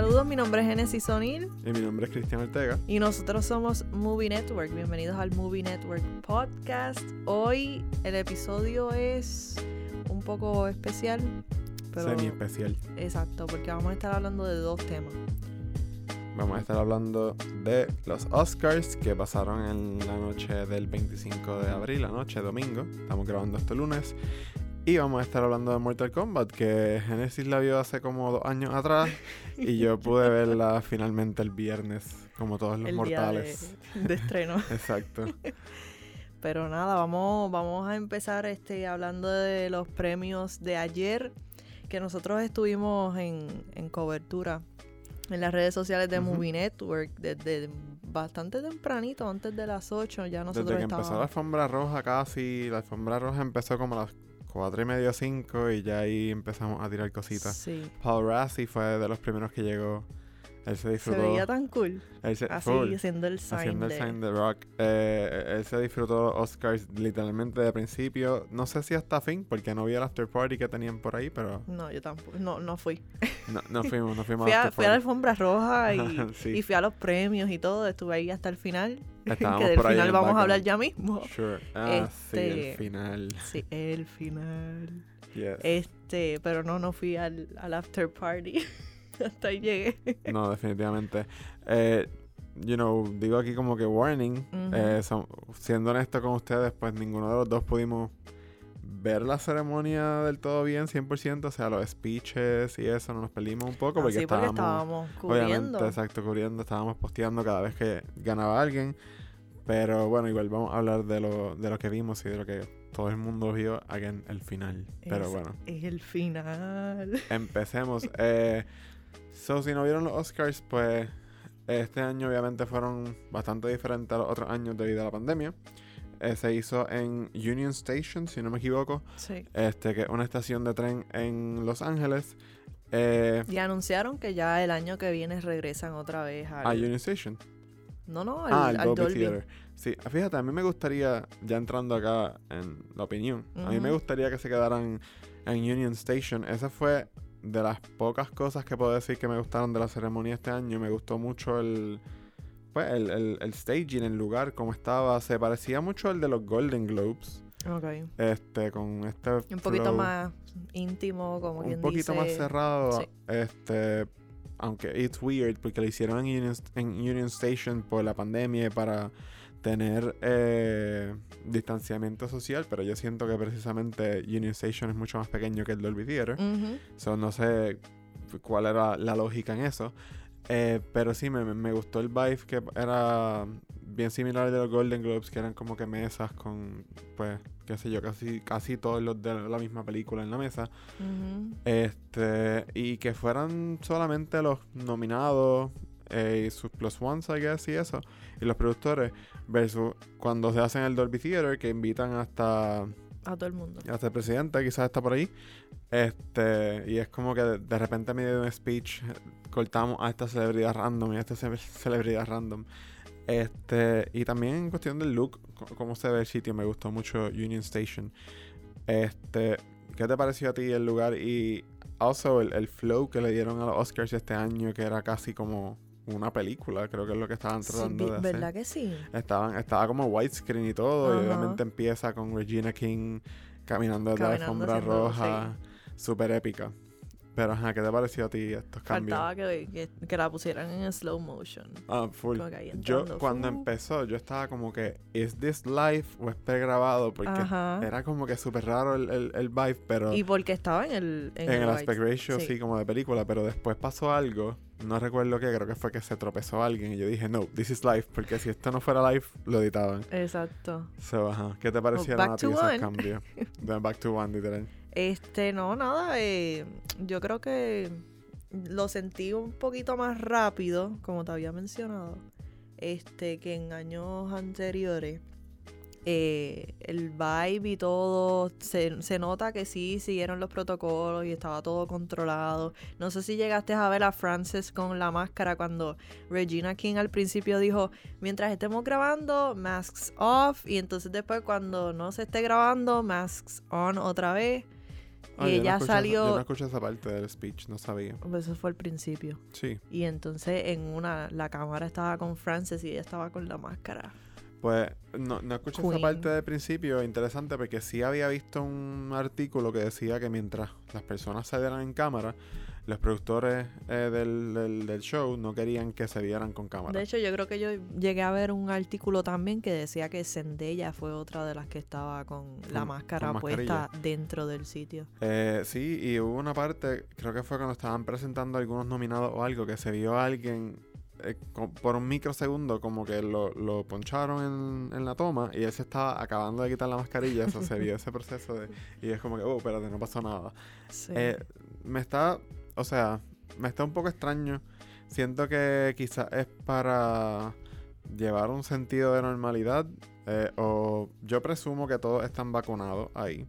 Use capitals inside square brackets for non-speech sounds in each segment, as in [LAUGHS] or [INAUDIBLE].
Saludos, mi nombre es Genesis Sonil Y mi nombre es Cristian Ortega. y nosotros somos Movie Network. Bienvenidos al Movie Network Podcast. Hoy el episodio es un poco especial, pero Semi especial. exacto, porque vamos a estar hablando de dos temas. Vamos a estar hablando de los Oscars que pasaron en la noche del 25 de abril, la noche domingo. Estamos grabando este lunes. Y vamos a estar hablando de Mortal Kombat, que Genesis la vio hace como dos años atrás. y yo pude verla finalmente el viernes, como todos los el mortales. día de, de estreno. [LAUGHS] Exacto. Pero nada, vamos, vamos a empezar este, hablando de los premios de ayer, que nosotros estuvimos en, en cobertura en las redes sociales de. Movie Network desde bastante tempranito, antes de las 8, ya nosotros Desde que empezó la estábamos... alfombra roja casi, la alfombra roja empezó como a las 4 y media, 5 y ya ahí empezamos a tirar cositas. Sí, Paul Rassi fue de los primeros que llegó. Él se se disfrutó. veía tan cool, se- así full, haciendo el sign haciendo el de- sign de rock. Eh, él se disfrutó Oscars literalmente de principio. No sé si hasta fin, porque no vi el after party que tenían por ahí, pero No, yo tampoco, no, no fui. no, no [LAUGHS] fuimos, no fuimos Fui a, fui a la alfombra roja y, [LAUGHS] Sí. y fui a los premios y todo, estuve ahí hasta el final, [LAUGHS] Estábamos que del por final el vamos a hablar ya mismo. Sure. Ah, sí, Este- el final. Sí, el final. Yes. Este, pero no, no fui al, al after party. [LAUGHS] Hasta ahí llegué. No, definitivamente. Eh, you know, digo aquí como que warning. Eh, son- siendo honesto con ustedes, pues ninguno de los dos pudimos ver la ceremonia del todo bien, 100%. O sea, los speeches y eso, nos perdimos un poco porque Así porque estábamos... estábamos Obviamente, cubriendo. exacto, cubriendo. Estábamos posteando cada vez que ganaba alguien. Pero bueno, igual vamos a hablar de lo, de lo que vimos y de lo que todo el mundo vio aquí en el final. Pero Es- bueno. Es el final. Empecemos. Eh, [LAUGHS] so, si no vieron los Oscars, pues este año obviamente fueron bastante diferentes a los otros años debido a la pandemia. Eh, se hizo en Union Station, si no me equivoco, Sí. este, que es una estación de tren en Los Ángeles. Eh, Y anunciaron que ya el año que viene regresan otra vez al... a Union Station. no, no, al, ah, al Dolby, Dolby. Theater. Sí, fíjate, a mí me gustaría, ya entrando acá en la opinión, a mí me gustaría que se quedaran en Union Station. Esa fue de las pocas cosas que puedo decir que me gustaron de la ceremonia este año. Me gustó mucho el, pues, el, el, el staging, el lugar, como estaba. Se parecía mucho al de los Golden Globes. Ok. Este, con este. Un poquito más íntimo, como quien Un poquito más dice. cerrado. Sí. Este. Aunque it's weird porque lo hicieron en Union, en Union Station por la pandemia y para tener eh, distanciamiento social, pero yo siento que precisamente Union Station es mucho más pequeño que el Dolby Theater. Ujú. So, no sé cuál era la lógica en eso. Eh, pero sí, me, me gustó el vibe que era bien similar al de los Golden Globes, que eran como que mesas con, pues, qué sé yo, casi, casi todos los de la misma película en la mesa. Este, y que fueran solamente los nominados eh, y sus plus ones, I guess, y eso, y los productores, versus cuando se hacen el Dolby Theater, que invitan hasta, A todo el mundo. hasta el presidente, quizás está por ahí, este, y es como que de, de repente a medio de un speech cortamos a esta celebridad random y a esta ce- [LAUGHS] celebridad random. Este, y también en cuestión del look, cómo se ve el sitio, me gustó mucho Union Station. Este, ¿qué te pareció a ti el lugar? Y also el, el flow que le dieron a los Oscars este año, que era casi como una película, creo que es lo que estaban tratando de hacer. ¿Verdad que sí? Estaban, estaba como widescreen y todo, y obviamente empieza con Regina King caminando desde la alfombra roja, súper épica. Pero ajá, ¿qué te pareció a ti estos cambios? Faltaba que, que, que la pusieran en slow motion. Ah, full. Yo cuando empezó, yo estaba como que, ¿is this live o es pregrabado? Porque Ajá. era como que súper raro el, el, el vibe, pero Y porque estaba en el... En, en el aspect ratio sí. sí. como de película, pero después pasó algo, no recuerdo qué, creo que fue que se tropezó alguien y yo dije, no, this is live, porque si esto no fuera live, lo editaban. Exacto. So, ajá, ¿qué te parecieron back a ti esos cambios? De back to one, literal. Este, no, nada, eh, yo creo que lo sentí un poquito más rápido, como te había mencionado, este, que en años anteriores. Eh, el vibe y todo, se, se nota que sí siguieron los protocolos y estaba todo controlado. No sé si llegaste a ver a Frances con la máscara cuando Regina King al principio dijo, mientras estemos grabando, masks off, y entonces después cuando no se esté grabando, masks on otra vez. Ah, y no ella escuché salió... Yo no escuché esa parte del speech, no sabía. Pues eso fue al principio. Sí. Y entonces en una, la cámara estaba con Frances y ella estaba con la máscara. Pues no, no escuché esa Queen. parte del principio, interesante, porque sí había visto un artículo que decía que mientras las personas salieran en cámara, los productores eh, del, del- del show no querían que se vieran con cámara. De hecho, yo creo que yo llegué a ver un artículo también que decía que Zendaya fue otra de las que estaba con la Con- máscara con puesta dentro del sitio. Eh, sí, y hubo una parte, creo que fue cuando estaban presentando algunos nominados o algo, que se vio a alguien eh, por un microsegundo como que lo, lo poncharon en, en la toma y él se estaba acabando de quitar la mascarilla, eso se vio [LAUGHS] ese proceso de... Y es como que, oh, espérate, no pasó nada. Sí. Eh, me está, o sea, me está un poco extraño. Siento que quizás es para llevar un sentido de normalidad. eh, o yo presumo que todos están vacunados ahí.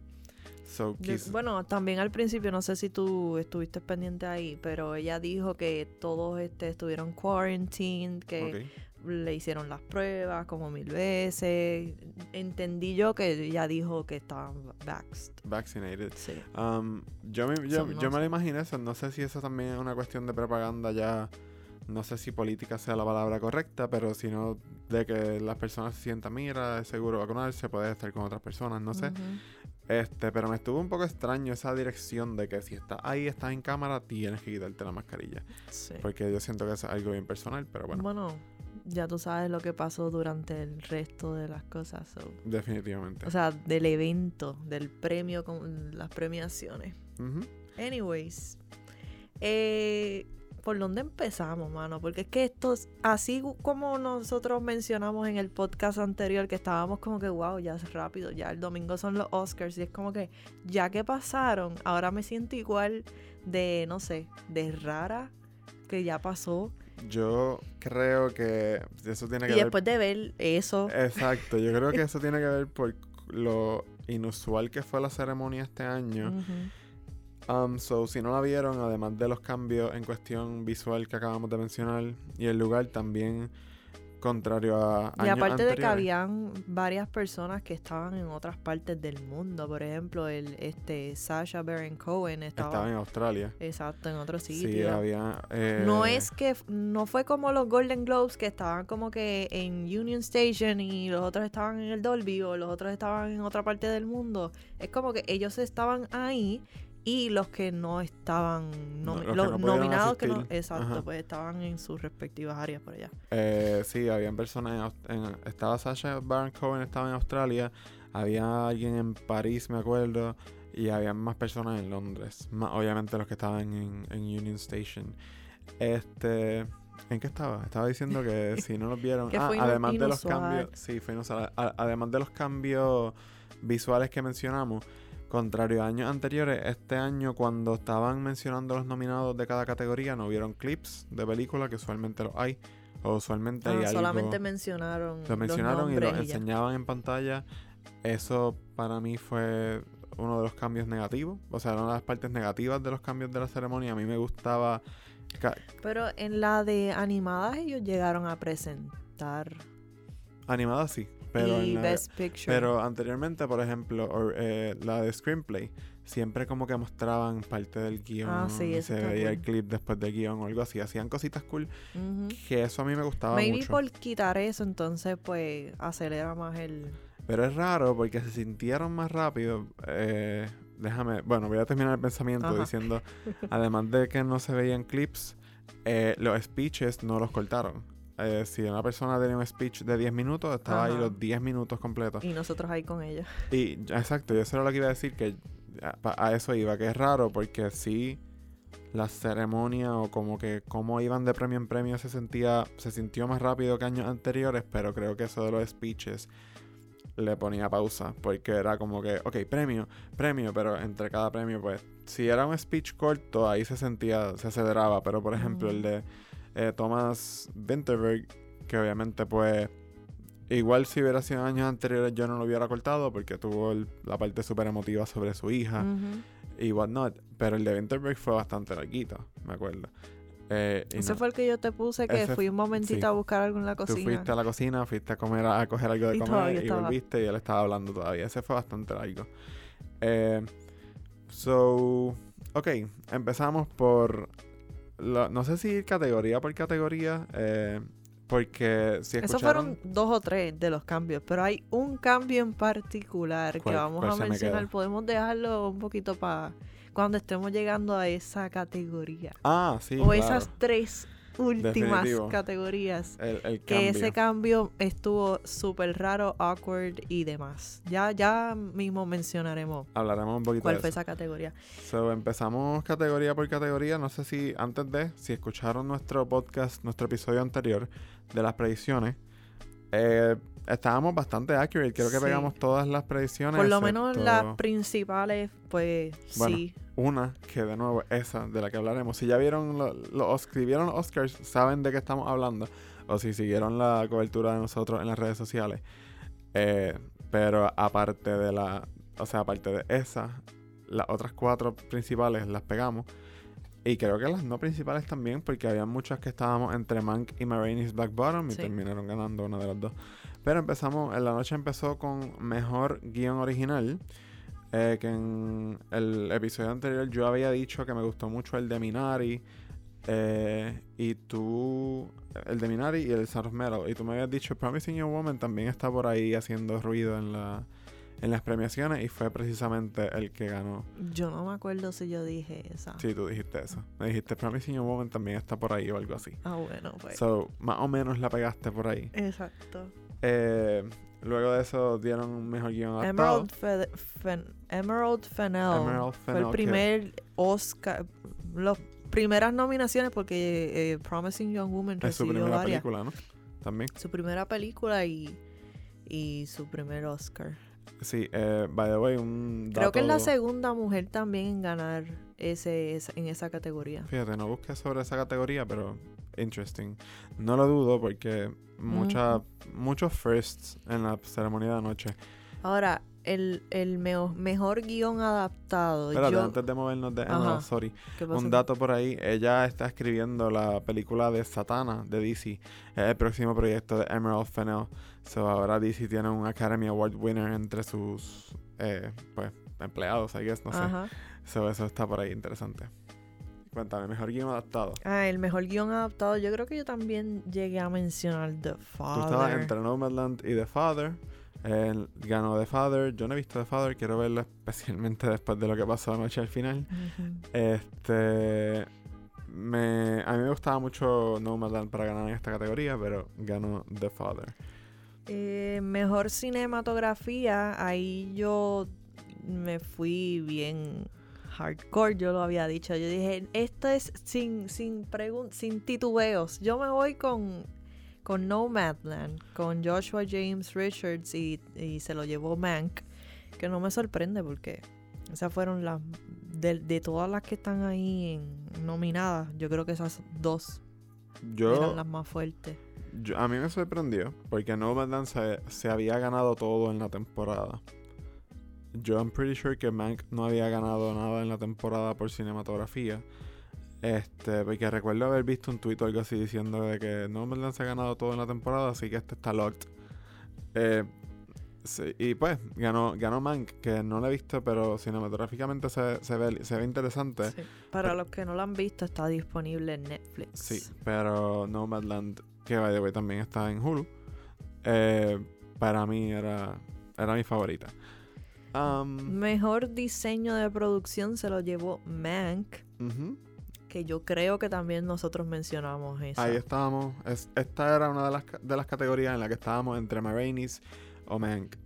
So, Yo- quiz- bueno, también al principio, no sé si tú estuviste pendiente ahí, pero ella dijo que todos este, estuvieron quarantined, que le hicieron las pruebas como mil veces. Entendí yo que ella dijo que estaban vaxxed. Vaccinated. Sí. Um, yo me, yo, So, no yo me lo imaginé eso. No sé si eso también es una cuestión de propaganda ya. No sé si política sea la palabra correcta, pero sino de que las personas se sientan, mira, es seguro vacunarse, puedes estar con otras personas, no sé. Este, pero me estuvo un poco extraño esa dirección de que si estás ahí, estás en cámara, tienes que quitarte la mascarilla. Sí. Porque yo siento que es algo bien personal, pero bueno, Bueno, ya tú sabes lo que pasó durante el resto de las cosas. so. definitivamente. O sea, del evento, del premio con las premiaciones. Anyways, eh, ¿por dónde empezamos, mano? Porque es que estos, así como nosotros mencionamos en el podcast anterior, que estábamos como que, wow, ya es rápido, ya el domingo son los Oscars, y es como que, ya que pasaron, ahora me siento igual de, no sé, de rara, que ya pasó. Yo creo que eso tiene que Y ver después de ver eso, Exacto, yo creo que [LAUGHS] eso tiene que ver por lo inusual que fue la ceremonia este año. ujú, Um, so, si no la vieron, además de los cambios en cuestión visual que acabamos de mencionar y el lugar también contrario a Y años aparte de que habían varias personas que estaban en otras partes del mundo, por ejemplo, el este Sasha Baron Cohen estaba, estaba en Australia. exacto en otro sitio. Sí, había eh, No es que no fue como los Golden Globes que estaban como que en Union Station y los otros estaban en el Dolby o los otros estaban en otra parte del mundo. Es como que ellos estaban ahí y los que no estaban No, nomi- los que no nominados que no, exacto, Ajá. pues estaban en sus respectivas áreas por allá. Eh, sí, habían personas en, en- estaba Sasha Baron Cohen estaba en Australia, había alguien en París, me acuerdo, y había más personas en Londres, más obviamente los que estaban en, en Union Station. Este, ¿en qué estaba? Estaba diciendo que [LAUGHS] si no los vieron, ah, además de los cambios, sí, fue inusual. A- además de los cambios visuales que mencionamos. Contrario a años anteriores, este año cuando estaban mencionando los nominados de cada categoría, no vieron clips de películas, que usualmente los hay. O usualmente hay Ah, algo... solamente mencionaron Lo mencionaron y lo enseñaban en pantalla. Eso para mí fue uno de los cambios negativos. O sea, una de las partes negativas de los cambios de la ceremonia. A mí me gustaba... Pero en la de animadas ellos llegaron a presentar Animada sí. Pero, y en la de- Best Picture. pero anteriormente, por ejemplo, or- eh, la de Screenplay, siempre como que mostraban parte del guion. Ah, sí, y se veía el clip después del guion o algo así. Hacían cositas cool. Que eso a mí me gustaba Maybe mucho. por quitar eso, entonces pues acelera más el... Pero es raro porque se sintieron más rápido. Eh, déjame, bueno, voy a terminar el pensamiento Ajá. diciendo, además de que no se veían clips, eh, los speeches no los cortaron. Eh, si una persona tenía un speech de 10 minutos, estaba ahí los 10 minutos completos. Y nosotros ahí con ella. Y exacto, yo eso era lo que iba a decir, que a, eso iba, que es raro porque sí la ceremonia o como que cómo iban de premio en premio se sentía, se sintió más rápido que años anteriores, pero creo que eso de los speeches le ponía pausa, porque era como que, ok, premio, premio, pero entre cada premio, pues, si era un speech corto, ahí se sentía, se aceleraba, pero por ejemplo el de eh, Thomas Vinterberg, que obviamente pues Igual si hubiera sido años anteriores yo no lo hubiera cortado porque tuvo el- la parte súper emotiva sobre su hija Ujú. y whatnot. Pero el de Winterberg fue bastante larguito, me acuerdo. Eh, Ese no, fue el que yo te puse que Ese- fui un momentito sí. a buscar algo en la Tú cocina. fuiste a la cocina, fuiste a comer, a, coger algo de Y comer y volviste y él estaba hablando todavía. Ese fue bastante largo. Eh, So, ok, empezamos por. La- no sé si ir categoría por categoría, eh, porque si escucharon. Esos fueron dos o tres de los cambios, pero hay un cambio en particular que ¿Cuál- vamos a me mencionar. queda? Podemos dejarlo un poquito para cuando estemos llegando a esa categoría. Ah, sí. o claro, esas tres últimas Definitivo. categorías. el, el Que ese cambio estuvo súper raro, awkward y demás. Ya, ya mismo mencionaremos Hablaremos un poquito cuál de fue eso. esa categoría. So, empezamos categoría por categoría. No sé si antes de, si escucharon nuestro podcast, nuestro episodio anterior de las predicciones, eh, estábamos bastante accurate. Creo que Sí. pegamos todas las predicciones. Por lo menos las principales, pues Bueno. sí. Una, que de nuevo, esa de la que hablaremos. Si ya vieron lo- los si vieron los Oscars, saben de qué estamos hablando. O si siguieron la cobertura de nosotros en las redes sociales. Eh, pero aparte de la. O sea, aparte de esa, las otras cuatro principales las pegamos. Y creo que las no principales también, porque había muchas que estábamos entre Mank y Maraine's Black Bottom y Sí. terminaron ganando una de las dos. Pero empezamos, en la noche empezó con mejor guion original. Eh, que en el episodio anterior yo había dicho que me gustó mucho el de Minari. eh, y tú, el de Minari y el of Metal. Y tú me habías dicho Promising Young Woman también está por ahí haciendo ruido en, la, en las premiaciones. Y fue precisamente el que ganó. Yo no me acuerdo si yo dije esa. Sí, tú dijiste eso. Me dijiste Promising Young Woman también está por ahí o algo así. Ah, bueno, pues. So, más o menos la pegaste por ahí. Exacto. Eh, luego de eso dieron un mejor guion adaptado. Emerald, Fe- Fen- Emerald Fennell Emerald fue Fennell, el que- primer Oscar. Las primeras nominaciones porque eh, Promising Young Woman Es su recibió primera varias. película, ¿no? También. Su primera película y, y su primer Oscar. Sí, eh, by the way, un dato... Creo que es la segunda mujer también en ganar ese, esa- en esa categoría. Fíjate, no busqué sobre esa categoría, pero interesting. No lo dudo porque mucha, muchos firsts en la ceremonia de anoche. Ahora, el, el meo- mejor guion adaptado. Espérate, yo, antes de movernos de Ajá. Emerald, sorry. Un dato por ahí, ella está escribiendo la película de Satana de DC. Es el próximo proyecto de Emerald Fennell. So ahora DC tiene un Academy Award winner entre sus eh, pues, empleados, I guess, no sé. Ajá. So eso está por ahí interesante. Cuéntame, mejor guion adaptado. Ah, el mejor guion adaptado. Yo creo que yo también llegué a mencionar The Tú estabas Father. entre Nomadland y The Father. Él ganó The Father. Yo no he visto The Father, quiero verlo especialmente [LAUGHS] después de lo que pasó anoche al final. Este. Me, a mí me gustaba mucho Nomadland para ganar en esta categoría, pero ganó The Father. Eh, mejor cinematografía. Ahí yo me fui bien hardcore. Yo lo había dicho. Yo dije, esto es sin, sin, sin titubeos. Yo me voy con, con Nomadland, con Joshua James Richards y, y se lo llevó Mank. Que no me sorprende porque esas fueron las. De, de todas las que están ahí en- nominadas, yo creo que esas dos Yo, eran las más fuertes. yo- a mí me sorprendió porque Nomadland se, se había ganado todo en la temporada. Yo I'm pretty sure que Mank no había ganado nada en la temporada por cinematografía. Este, porque recuerdo haber visto un tweet o algo así diciendo de que Nomadland se ha ganado todo en la temporada, así que este está locked. Eh, sí, y pues, ganó, ganó Mank, que no lo he visto, pero cinematográficamente se, se ve, se ve interesante. Sí. Para los que no lo han visto, está disponible en Netflix. Sí, pero Nomadland, que by the way también está en Hulu, eh, para mí era, era mi favorita. Um, Mejor diseño de producción se lo llevó Mank, que yo creo que también nosotros mencionamos eso. Ahí estábamos. Es- esta era una de las, de las categorías en la que estábamos entre Marainis o Mank.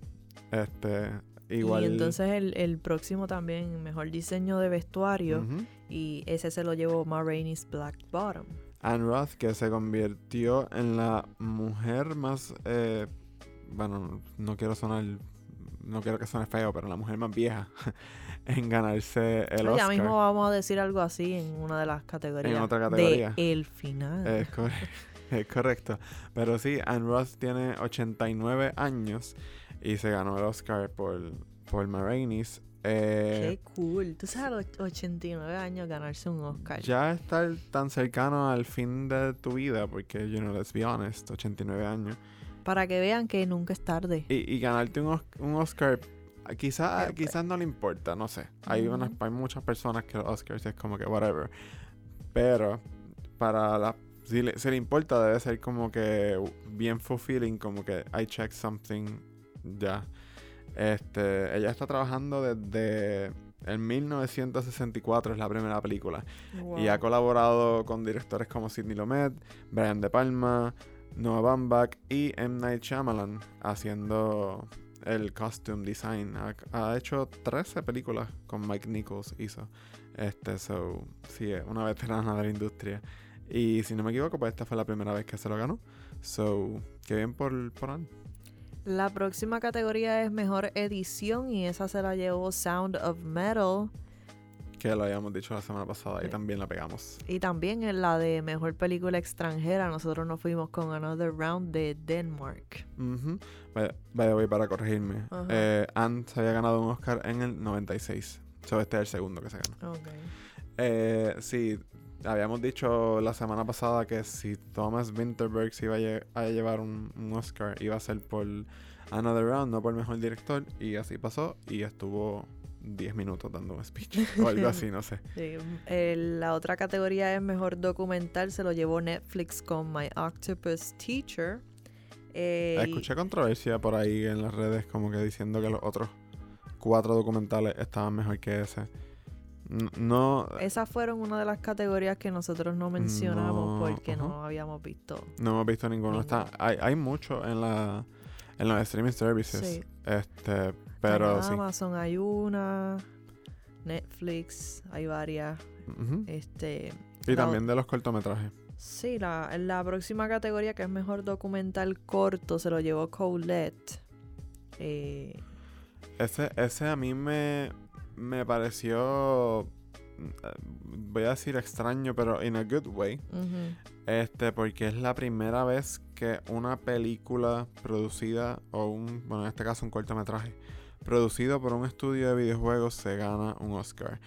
Este, igual. Y entonces el, el próximo también, mejor diseño de vestuario, y ese se lo llevó Ma Rainey's Black Bottom. Anne Roth, que se convirtió en la mujer más. eh, bueno, no quiero sonar. No quiero que suene feo, pero la mujer más vieja [LAUGHS] en ganarse el ya Oscar. mismo vamos a decir algo así en una de las categorías. En otra categoría. De el final. Es, cor- [LAUGHS] es correcto. Pero sí, Anne Roth tiene 89 años y se ganó el Oscar por, por Ma Rainey's. Eh, Qué cool. Tú sabes, a los 89 años ganarse un Oscar. ya estar tan cercano al fin de tu vida, porque, you know, let's be honest, 89 años. Para que vean que nunca es tarde. Y, y ganarte un, un Oscar quizás Pero, pues. quizás no le importa, no sé. Hay, unas, Ujú. hay muchas personas que los Oscars es como que whatever. Pero para la... Si le, importa, debe ser como que bien fulfilling, como que I checked something ya. Este, ella está trabajando desde el 1964, es la primera película. Y ha colaborado con directores como Sidney Lumet, Brian De Palma, Noah Baumbach y M. Night Shyamalan haciendo el costume design. Ha, hecho 13 películas con Mike Nichols hizo. Este, so, sí, una veterana de la industria. Y si no me equivoco, pues esta fue la primera vez que se lo ganó. So, qué bien por, por Anne. La próxima categoría es mejor edición y esa se la llevó Sound of Metal. Que lo habíamos dicho la semana pasada y también la pegamos. Y también en la de mejor película extranjera, nosotros nos fuimos con Another Round de Denmark. By the way, para corregirme, eh, Anne se había ganado un Oscar en el 96. So, este es el segundo que se ganó. Ok. Eh, sí, habíamos dicho la semana pasada que si Thomas Winterberg se iba a, lle- a llevar un, un Oscar, iba a ser por Another Round, no por mejor director. Y así pasó. Y estuvo 10 minutos dando un speech [LAUGHS] o algo así, no sé. Sí, eh, la otra categoría es mejor documental, se lo llevó Netflix con My Octopus Teacher. Eh, y- Escuché controversia por ahí en las redes, como que diciendo que los otros cuatro documentales estaban mejor que ese. No, esas fueron una de las categorías que nosotros no mencionamos No, porque no habíamos visto. no hemos visto ninguno. Está, hay, hay mucho en la en los streaming services. Sí. Este, pero En sí. Amazon hay una, Netflix hay varias. Este, Y la también de los cortometrajes. Sí, la, la próxima categoría que es mejor documental corto se lo llevó Colette. Eh, Ese, ese a mí me, me pareció, mm, voy a decir extraño, pero in a good way. Este, porque es la primera vez que una película producida, o un, bueno, en este caso un cortometraje, producido por un estudio de videojuegos se gana un Oscar.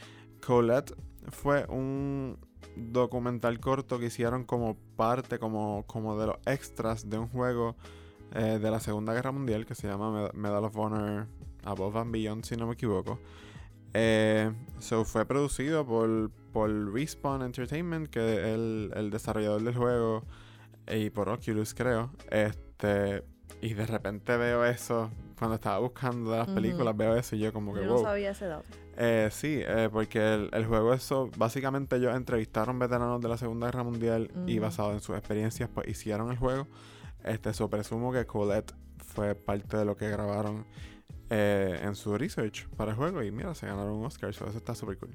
Colette fue un documental corto que hicieron como parte, como, como de los extras de un juego eh, de la Segunda Guerra Mundial que se llama Med- Medal of Honor Above and Beyond, si no me equivoco. Eh, so fue producido por, por Respawn Entertainment, que es el, el desarrollador del juego, y por Oculus, creo. Este, y de repente veo eso, cuando estaba buscando de las películas, veo eso y yo como que yo no wow. sabía ese dato. Eh, sí, eh, porque el, el juego eso, básicamente ellos entrevistaron veteranos de la Segunda Guerra Mundial y basado en sus experiencias, pues hicieron el juego. Este, so presumo que Colette fue parte de lo que grabaron eh, en su research para el juego y mira, se ganaron un Oscar, so eso está súper cool.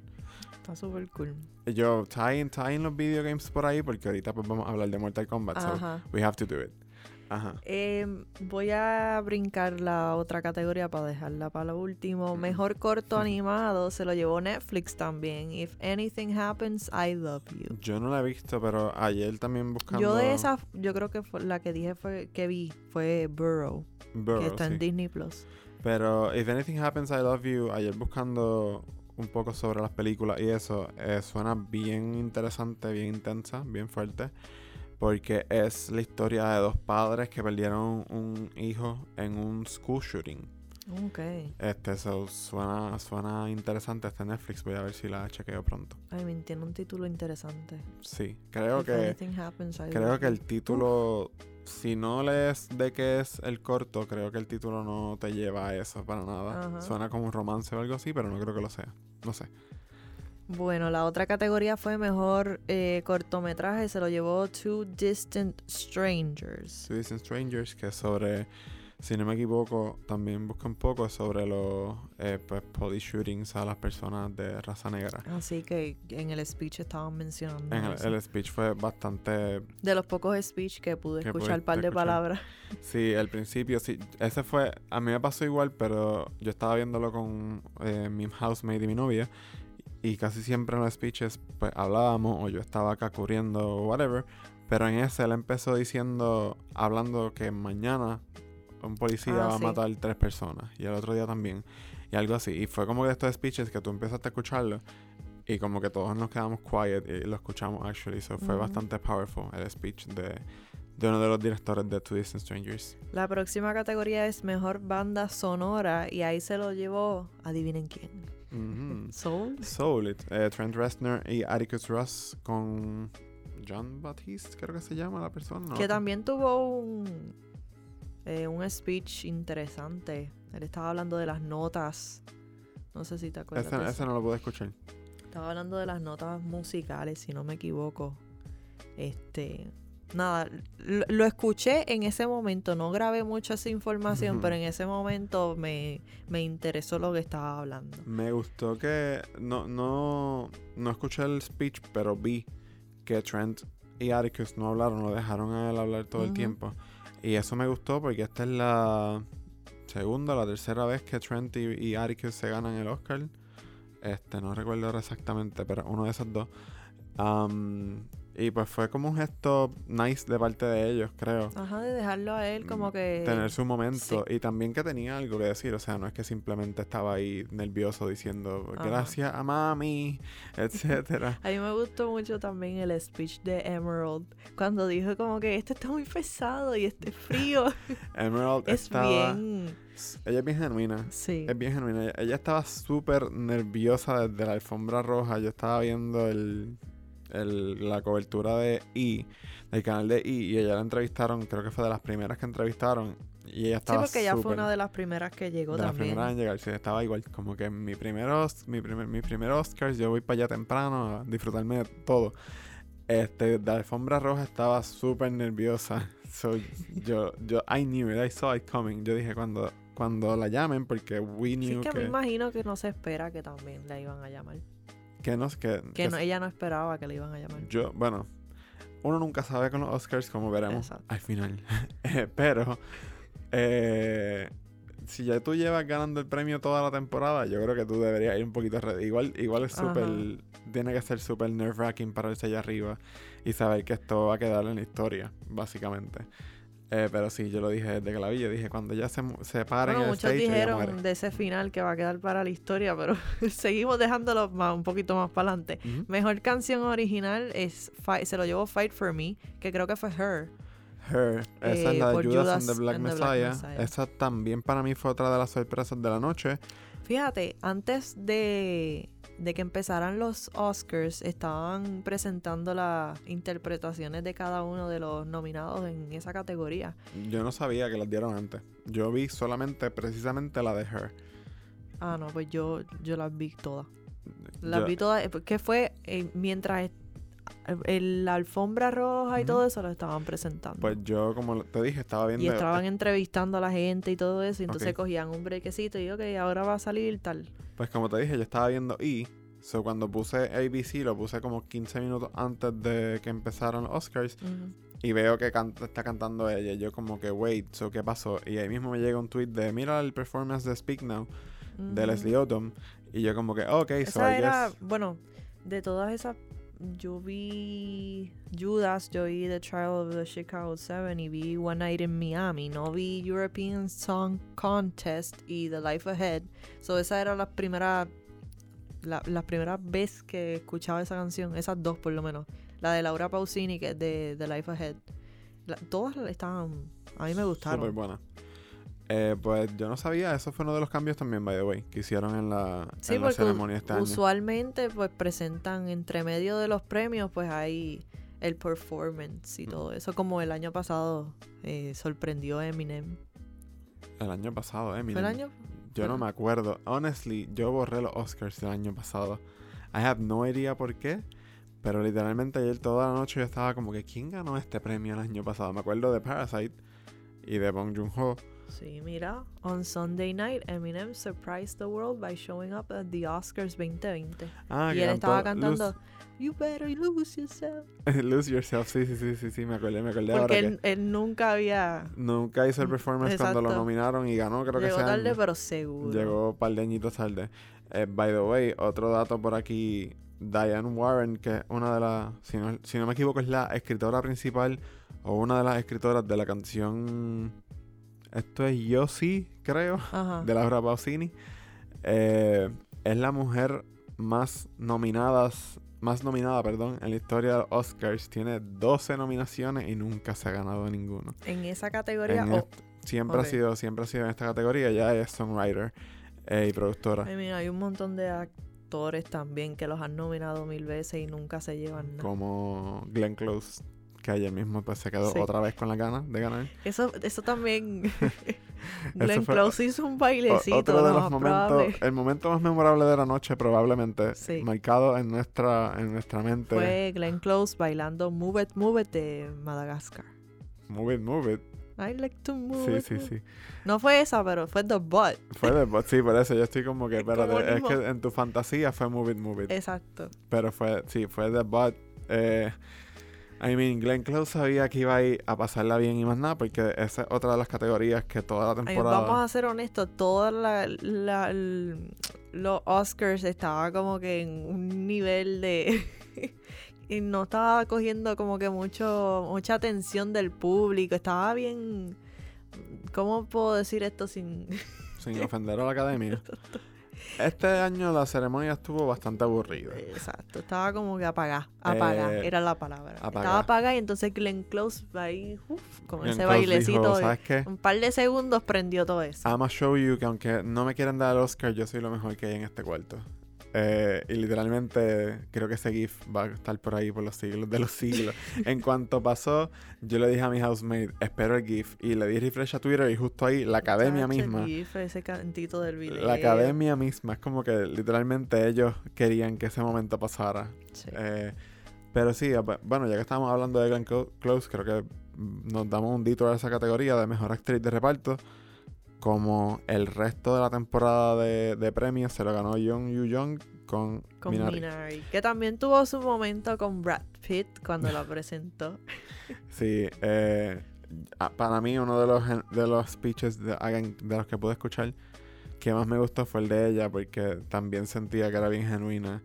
Está súper cool. Yo, tie in los video games por ahí porque ahorita pues vamos a hablar de Mortal Kombat, so we have to do it. Ajá. Em, voy a brincar la otra categoría para dejarla para lo último. Mejor corto animado se lo llevó Netflix también. If Anything Happens, I Love You. Yo no la he visto, pero ayer también buscando... Yo de esa, yo creo que fue, la que dije fue que vi fue Burrow, Burrow, que está sí. en Disney Plus. Pero If Anything Happens, I Love You, ayer buscando un poco sobre las películas y eso, eh, suena bien interesante, bien intensa, bien fuerte. Porque es la historia de dos padres que perdieron un hijo en un school shooting. Ok. Este, eso suena, suena interesante. Este Netflix, voy a ver si la chequeo pronto. Ay, me tiene un título interesante. Sí, creo If que, Happens, creo que el título, si no lees de qué es el corto, creo que el título no te lleva a eso para nada. Suena como un romance o algo así, pero no creo que lo sea. No sé. Bueno, la otra categoría fue mejor eh, cortometraje. Se lo llevó Two Distant Strangers. Two Distant Strangers, que es sobre, si no me equivoco, también busca un poco sobre los eh, pues, police shootings a las personas de raza negra. Así que en el speech estaban mencionando. En el, el speech fue bastante De los pocos speech que pude Que escuchar, pudiste par de escuchar. palabras. [LAUGHS] Sí, al principio, sí. Ese fue. A mí me pasó igual, pero yo estaba viéndolo con eh, mi housemate y mi novia. Y casi siempre en los speeches, pues hablábamos, o yo estaba acá corriendo, o whatever. Pero en ese él empezó diciendo, hablando que mañana un policía Ah, va a sí. matar tres personas. Y el otro día también. Y algo así. Y fue como de estos speeches que tú empezaste a escucharlo. Y como que todos nos quedamos quiet y lo escuchamos actually. So fue Ujú. bastante powerful el speech de de uno de los directores de Two Distant Strangers. La próxima categoría es Mejor Banda Sonora y ahí se lo llevó, adivinen quién. Ujú. [LAUGHS] Soul. Soul, it- eh, Trent Reznor y Atticus Ross con John Baptiste, creo que se llama la persona. ¿no? Que también tuvo un, eh, un speech interesante. Él estaba hablando de las notas. No sé si te acuerdas. Ese, ese no lo pude escuchar. Estaba hablando de las notas musicales, si no me equivoco. Este. Nada, lo, lo escuché en ese momento. No grabé mucho esa información, pero en ese momento me, me interesó lo que estaba hablando. Me gustó que no, no, no escuché el speech, pero vi que Trent y Atticus no hablaron, lo dejaron a él hablar todo el tiempo. Y eso me gustó porque esta es la segunda o la tercera vez que Trent y, y Atticus se ganan el Oscar. Este, no recuerdo ahora exactamente, pero uno de esos dos. Y pues fue como un gesto nice de parte de ellos, creo. Ajá, de dejarlo a él como que. tener su momento y también que tenía algo que decir, o sea, no es que simplemente estaba ahí nervioso diciendo Ajá. gracias a mami, [LAUGHS] etcétera. A mí me gustó mucho también el speech de Emerald. Cuando dijo como que este está muy pesado y este es frío. [LAUGHS] Emerald es estaba bien. ella es bien genuina. Sí. Es bien genuina. Ella, ella estaba súper nerviosa desde la alfombra roja. Yo estaba viendo el, el- la cobertura de E, del canal de E, y ella la entrevistaron, creo que fue de las primeras que entrevistaron. Y ella Sí, estaba porque ella fue una de las primeras que llegó de las también. primeras en llegar, sí, estaba igual, como que mi primeros, mi primer, mi primer Oscars, yo voy para allá temprano a disfrutarme de todo. Este, de la alfombra roja estaba súper nerviosa. [LAUGHS] So, yo, yo, I knew it, I saw it coming. Yo dije cuando, cuando la llamen, porque we Sí, knew que me que, imagino que no se espera que también la iban a llamar. Que no, que, Que que no, ella no esperaba que la iban a llamar. yo, bueno, uno nunca sabe con los Oscars, como veremos Exacto. al final. [LAUGHS] Eh, Pero, eh, si ya tú llevas ganando el premio toda la temporada, yo creo que tú deberías ir un poquito. Igual, igual es súper, tiene que ser súper nerve wracking pararse allá arriba y saber que esto va a quedar en la historia, básicamente. Eh, pero sí, yo lo dije desde que la vi, yo dije, cuando ya se, se paren Bueno, el muchos stage, dijeron de ese final que va a quedar para la historia, pero [LAUGHS] seguimos dejándolo más, un poquito más para adelante. Mejor canción original es Fight- se lo llevó Fight for Me, que creo que fue Her. Her, esa es Eh, la de por Judas, Judas and the Black and the Black. Messiah. Esa también para mí fue otra de las sorpresas de la noche. Fíjate, antes de, de que empezaran los Oscars, estaban presentando las interpretaciones de cada uno de los nominados en esa categoría. Yo no sabía que las dieron antes. Yo vi solamente, precisamente la de Her. Ah, no, pues yo, yo las vi todas. Las Yo- vi todas, eh, que fue eh, mientras el- la alfombra roja y todo eso lo estaban presentando. Pues yo, como te dije, estaba viendo. y estaban entrevistando a la gente y todo eso, y entonces cogían un brequecito y ok, ahora va a salir tal. Pues como te dije, yo estaba viendo E. So cuando puse ABC, lo puse como 15 minutos antes de que empezaran los Oscars. Y veo que canta- está cantando ella. Y yo, como que, wait, so ¿qué pasó? Y ahí mismo me llega un tweet de: Mira el performance de Speak Now de. Leslie Odom. Y yo, como que, ok, so Esa I era, guess- bueno, de todas esas, yo vi Judas, yo vi The Trial of the Chicago 7 y vi One Night in Miami. No vi European Song Contest y The Life Ahead. So esa era la primera, la, la primera vez que escuchaba esa canción, esas dos por lo menos. La de Laura Pausini, que de The Life Ahead. Todas estaban, a mí me gustaron. Súper buena. Eh, pues yo no sabía, eso fue uno de los cambios también, by the way, que hicieron en la, Sí, en la ceremonia este año. Usualmente, pues presentan entre medio de los premios, pues hay el performance y Mm. todo eso. Como el año pasado eh, sorprendió Eminem. El año pasado, ¿Fue el año? Yo no me acuerdo. Honestly, yo borré los Oscars del año pasado. I have no idea por qué. Pero literalmente ayer toda la noche yo estaba como que ¿quién ganó este premio el año pasado? Me acuerdo de Parasite y de Bong Joon-ho. Sí, mira. On Sunday night, Eminem surprised the world by showing up at the Oscars 2020. Ah, y él estaba cantando You better lose yourself. [LAUGHS] Lose, Yourself. Sí, sí, sí, sí, sí, me acordé, me acordé ahora Porque que él, él nunca había. nunca hizo el performance cuando lo nominaron y ganó, creo que Llegó tarde, año. pero seguro. Llegó un par de añitos tarde. Eh, by the way, otro dato por aquí. Diane Warren, que es una de las, si no, si no me equivoco, es la escritora principal o una de las escritoras de la canción. Esto es Yo sí, creo, Ajá. de Laura Pausini. Eh, es la mujer más nominadas, más nominada, perdón, en la historia de los Oscars. Tiene 12 nominaciones y nunca se ha ganado ninguno. En esa categoría. En siempre ha sido, siempre ha sido en esta categoría. Ya es songwriter eh, y productora. Ay, mira, hay un montón de actores también que los han nominado mil veces y nunca se llevan nada. Como Glenn Close, que ayer mismo pues, se quedó Sí. otra vez con la ganas de ganar. Eso, eso también. [LAUGHS] [LAUGHS] Glenn Close hizo un O- bailecito. otro de lo los momentos, el momento más memorable de la noche probablemente Sí. marcado en nuestra en nuestra mente. Fue Glenn Close bailando Move It, Move It de Madagascar. Move it, move it. I like to move Sí, it, sí, move- sí. No fue esa, pero fue The Butt. Fue de bot, sí, por eso yo estoy como que, espérate, es que en tu fantasía fue Move It, Move It. Exacto. Pero fue, sí, fue The Bot. Eh, I mean, Glenn Close sabía que iba a ir a pasarla bien y más nada, porque esa es otra de las categorías que toda la Ay, temporada. vamos a ser honestos, todos los Oscars estaba como que en un nivel de... [LAUGHS] y no estaba cogiendo como que mucho mucha atención del público, estaba bien... ¿Cómo puedo decir esto sin...? Sin ofender a la academia. [LAUGHS] Este año la ceremonia estuvo bastante aburrida. Exacto, estaba como que apagada, apagada, Eh, era la palabra. apagada. Estaba apagada y entonces Glenn Close ahí, uf, con Glenn ese Close bailecito, dijo, de- un par de segundos prendió todo eso. I'ma show you que aunque no me quieran dar el Oscar, yo soy lo mejor que hay en este cuarto. Eh, y literalmente creo que ese GIF va a estar por ahí por los siglos de los siglos. [LAUGHS] en cuanto pasó, yo le dije a mi housemate, espero el GIF. Y le di refresh a Twitter y justo ahí la academia Chacho, el misma. gif, ese cantito del video. La academia misma. Es como que literalmente ellos querían que ese momento pasara. Sí. Eh, pero sí, ab- bueno, ya que estamos hablando de Glenn Clo- Close, creo que mm, nos damos un detour a esa categoría de mejor actriz de reparto. Como el resto de la temporada de, de premios se lo ganó Young Yu Young con, con Minari. Minari. Que también tuvo su momento con Brad Pitt cuando la presentó. [LAUGHS] Sí, eh, para mí uno de los, de los speeches de, los que pude escuchar que más me gustó fue el de ella porque también sentía que era bien genuina.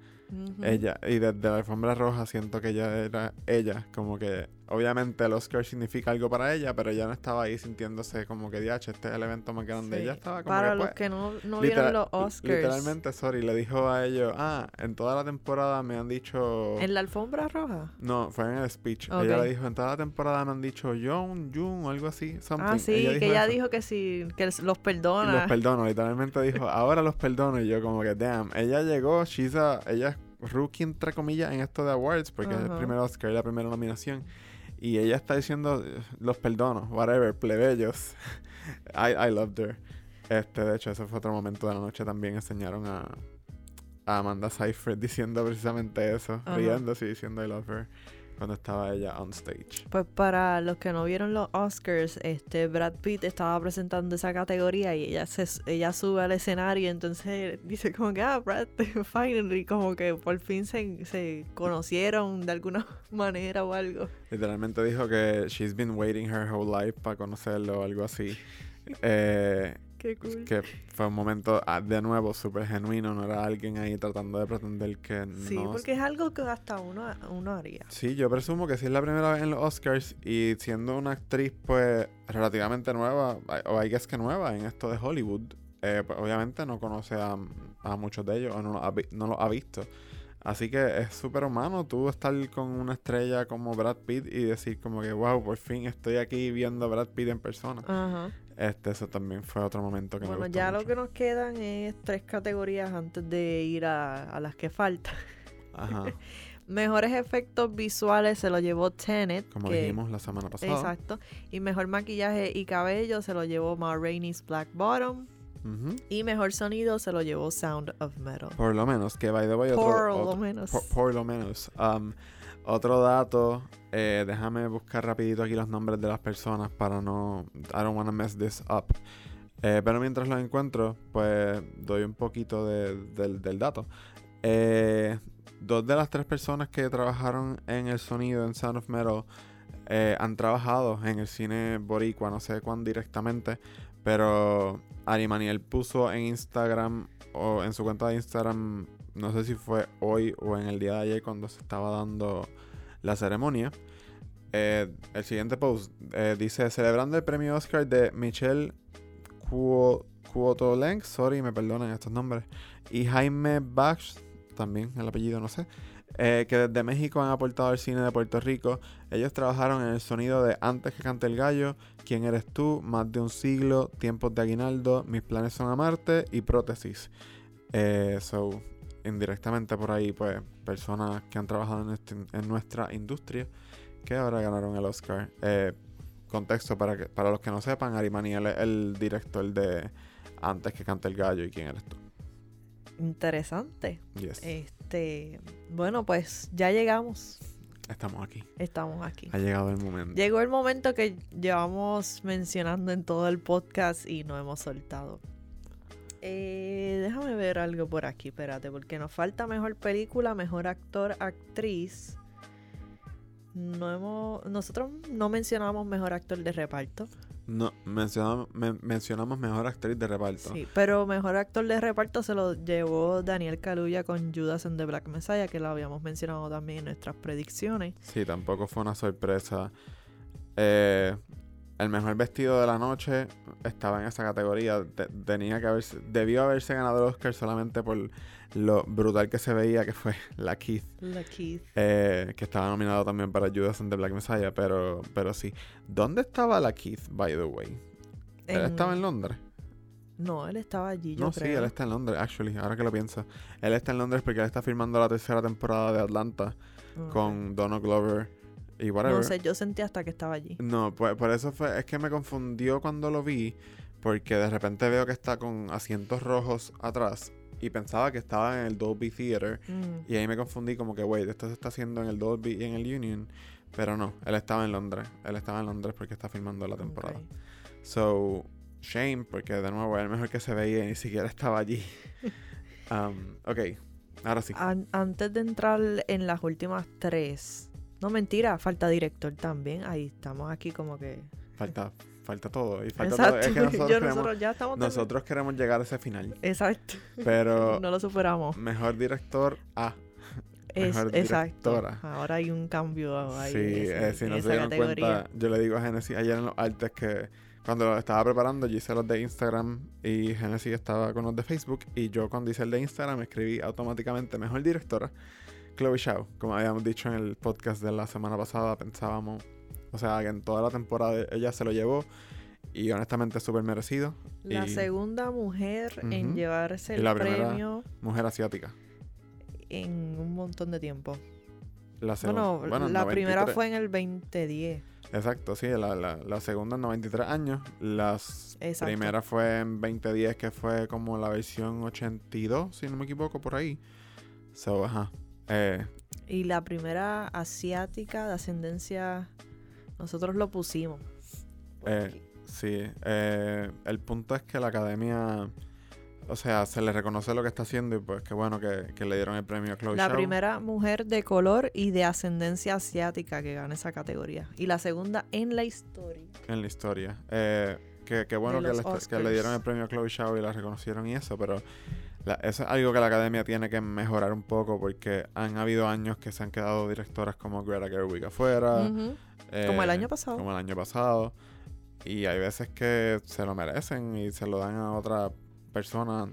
Ella, y desde la alfombra roja siento que ella era ella, como que obviamente el Oscar significa algo para ella, pero ella no estaba ahí sintiéndose como que DH, este es el evento más grande. Sí. Ella estaba como Para que, los pues, que no, no vieron los Oscars. Literalmente, sorry, le dijo a ellos, ah, en toda la temporada me han dicho... ¿En la alfombra roja? No, fue en el speech. Ella le dijo, en toda la temporada me han dicho John, Jun o algo así. something". Ah, sí, que ella eso. dijo que sí, que los Los perdona. perdono, literalmente dijo, [LAUGHS] ahora los perdono. Y yo como que, damn, ella llegó, she's a- ella es rookie entre comillas en esto de awards, porque es el primer Oscar y la primera nominación. Y ella está diciendo, los perdono, whatever, plebeyos. [LAUGHS] I, I loved her. Este, de hecho, ese fue otro momento de la noche también. Enseñaron a, a Amanda Seyfried diciendo precisamente eso, Ajá. riéndose y diciendo I love her cuando estaba ella on stage. Pues para los que no vieron los Oscars, este Brad Pitt estaba presentando esa categoría y ella se ella sube al escenario y entonces dice como que ah Brad [LAUGHS] finally como que por fin se, se conocieron de alguna [LAUGHS] manera o algo. Literalmente dijo que she's been waiting her whole life para conocerlo o algo así. Eh, Qué cool. que fue un momento ah, de nuevo súper genuino, no era alguien ahí tratando de pretender que Sí, no... porque es algo que hasta uno, uno haría. Sí, yo presumo que si es la primera vez en los Oscars y siendo una actriz pues relativamente nueva, o hay que es que nueva en esto de Hollywood, eh, pues obviamente no conoce a, a muchos de ellos o no los ha, no los ha visto. Así que es súper humano tú estar con una estrella como Brad Pitt y decir como que wow, por fin estoy aquí viendo a Brad Pitt en persona. Ajá. Este, eso también fue otro momento que me Bueno, gustó ya lo que nos quedan es tres categorías antes de ir a, a las que faltan. Ajá, [LAUGHS] Mejores efectos visuales se lo llevó Tenet. como que- dijimos la semana pasada. Exacto. Y mejor maquillaje y cabello se lo llevó Ma Rainey's Black Bottom. Y mejor sonido se lo llevó Sound of Metal. Por lo menos, que by the way, Por otro- lo menos. Por, por lo menos. Um, otro dato, eh, déjame buscar rapidito aquí los nombres de las personas para no... I don't wanna mess this up. Eh, pero mientras los encuentro, pues doy un poquito de- del, dato. Eh, dos de las tres personas que trabajaron en el sonido en Sound of Metal han trabajado en el cine boricua, no sé cuán directamente, pero Ari Maniel puso en Instagram o en su cuenta de Instagram, no sé si fue hoy o en el día de ayer cuando se estaba dando la ceremonia. eh, el siguiente post eh, dice celebrando el premio Oscar de Michelle Cuo- Cuotolenc, sorry, me perdonan estos nombres, y Jaime Bax, también el apellido, no sé, eh, que desde México han aportado al cine de Puerto Rico. Ellos trabajaron en el sonido de Antes que cante el gallo, ¿Quién eres tú?, Más de un siglo, Tiempos de Aguinaldo, Mis planes son amarte y Prótesis. So, indirectamente por ahí, pues, personas que han trabajado en, este- en nuestra industria que ahora ganaron el Oscar. Eh, contexto para, que, para los que no sepan, Ari Maniel es el director de Antes que cante el gallo y quién eres tú. Interesante. Yes. Este, bueno, pues ya llegamos. Estamos aquí. Estamos aquí. Ha llegado el momento. Llegó el momento que llevamos mencionando en todo el podcast y no hemos soltado. Eh, déjame ver algo por aquí, espérate, porque nos falta mejor película, mejor actor, actriz. No hemos, nosotros no mencionamos mejor actor de reparto. No, mencionamos, men- mencionamos mejor actriz de reparto. Sí, pero mejor actor de reparto se lo llevó Daniel Kaluuya con Judas and the Black Messiah, que lo habíamos mencionado también en nuestras predicciones. Sí, tampoco fue una sorpresa. Eh, el mejor vestido de la noche estaba en esa categoría. Te- tenía que haberse, debió haberse ganado el Oscar solamente por lo brutal que se veía que fue [LAUGHS] la Keith. La Keith. eh, que estaba nominado también para Judas and the Black Messiah, pero, pero sí. ¿Dónde estaba la Keith, by the way? Él En- estaba en Londres. No, él estaba allí, yo No, sí, él está en Londres, actually, ahora que lo pienso. Él está en Londres porque él está filmando la tercera temporada de Atlanta con Donald Glover y whatever. No sé, yo sentí hasta que estaba allí. No, pues por eso fue, es que me confundió cuando lo vi, porque de repente veo que está con asientos rojos atrás y pensaba que estaba en el Dolby Theater Mm. y ahí me confundí como que, wait, esto se está haciendo en el Dolby y en el Union, pero no, él estaba en Londres, él estaba en Londres porque está filmando la temporada. Ok. So, shame, porque de nuevo era el mejor que se veía y ni siquiera estaba allí. [LAUGHS] Um, ok, ahora sí. An- antes de entrar en las últimas tres. No, mentira, falta director también. Ahí estamos aquí como que. Falta, falta todo. Y falta Exacto. todo. Es que [LAUGHS] nosotros, Yo- queremos, nosotros ya estamos nosotros queremos llegar a ese final. Exacto. Pero [LAUGHS] no lo superamos. mejor director A. Es, mejor exacto. directora. Ahora hay un cambio ahí. sí, ese- eh, si no se dieron cuenta, yo le digo a Genesis ayer en los artes que cuando lo estaba preparando, yo hice los de Instagram y Genesis estaba con los de Facebook. Y yo cuando hice el de Instagram escribí automáticamente mejor directora, Chloe Shaw. Como habíamos dicho en el podcast de la semana pasada, pensábamos, o sea, que en toda la temporada ella se lo llevó. Y honestamente es súper merecido. La y segunda mujer en llevarse Y el la premio mujer asiática. en un montón de tiempo. La Bueno, bueno, la primera 93. fue en el 2010. Exacto, sí, la, la, la segunda en 93 años. La primera fue en 2010, que fue como la versión 82, si no me equivoco, por ahí. So, ajá. Eh, Y la primera asiática de ascendencia, nosotros lo pusimos. Eh, sí, eh, el punto es que la academia, o sea, se le reconoce lo que está haciendo y pues qué bueno que, que le dieron el premio a Chloe La primera mujer de color y de ascendencia asiática que gana esa categoría. Y la segunda en la historia. en la historia. Eh, que bueno que que le dieron el premio a Chloe Zhao y la reconocieron y eso, pero la- eso es algo que la academia tiene que mejorar un poco porque han habido años que se han quedado directoras como Greta Gerwig afuera. Ujú. Como el eh, año pasado. Como el año pasado. Y hay veces que se lo merecen y se lo dan a otra persona.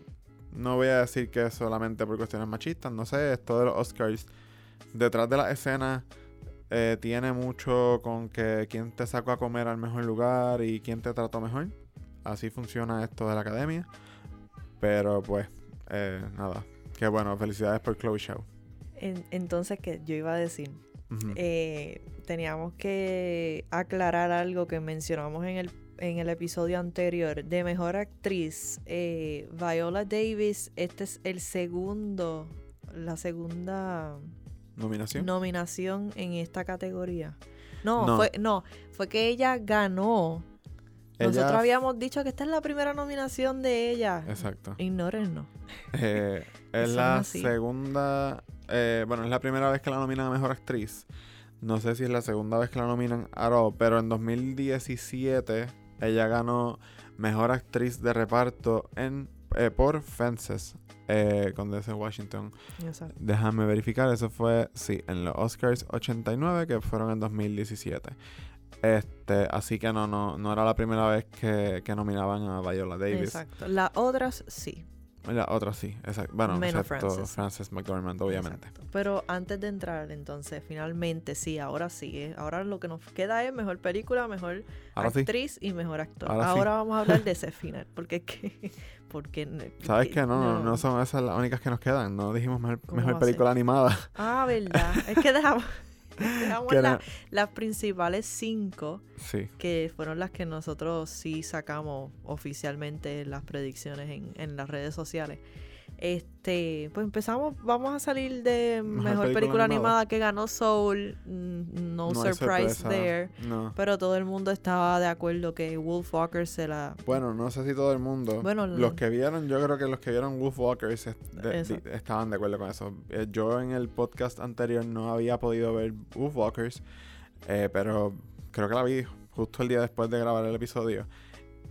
No voy a decir que es solamente por cuestiones machistas, no sé, esto de los Oscars. Detrás de la escena eh, tiene mucho con que quién te sacó a comer al mejor lugar y quién te trató mejor. Así funciona esto de la academia. Pero pues, eh, nada. Qué bueno, felicidades por Chloe Show. En- entonces, que yo iba a decir, eh, teníamos que aclarar algo que mencionamos en el, en el episodio anterior de mejor actriz. eh, Viola Davis, este es el segundo, la segunda ¿Nominación? nominación en esta categoría. No, No. fue no, fue que ella ganó. Ella- Nosotros habíamos dicho que esta es la primera nominación de ella. Exacto. Ignórennos. [LAUGHS] Eh, es la así. segunda. eh, bueno, es la primera vez que la nominan a mejor actriz. No sé si es la segunda vez que la nominan a all, pero en 2017 ella ganó mejor actriz de reparto en eh, por Fences eh, con DC Washington. Exacto. Déjame verificar, eso fue, sí, en los Oscars 89 que fueron en 2017. Este, así que no, no, no era la primera vez que, que nominaban a Viola Davis. Exacto. Las otras sí. La otra sí, exacto. Bueno, Menos excepto Frances. Frances McDormand, obviamente. Exacto. Pero antes de entrar, entonces, finalmente, sí, ahora sí. eh, Ahora lo que nos queda es mejor película, mejor Ahora sí. actriz y mejor actor. Ahora Ahora, sí. vamos a hablar de [LAUGHS] ese final. Porque es que. [LAUGHS] Porque, ¿Sabes que- qué? No, no, no son esas las únicas que nos quedan. No dijimos mejor, ¿Cómo mejor película animada. Ah, verdad. es que dejamos, [LAUGHS] [LAUGHS] la- las principales cinco, Sí. que fueron las que nosotros sí sacamos oficialmente las predicciones en, en las redes sociales. Este, pues empezamos, vamos a salir de mejor, película, película animada. animada. que ganó Soul, mm, no, surprise sorpresa. there, No. pero todo el mundo estaba de acuerdo que Wolf Walker se la Bueno, no sé si todo el mundo. Bueno, los lo- que vieron, yo creo que los que vieron Eso. di- estaban de acuerdo con eso. Eh, yo en el podcast anterior no había podido ver Wolfwalkers, eh, pero creo que la vi justo el día después de grabar el episodio.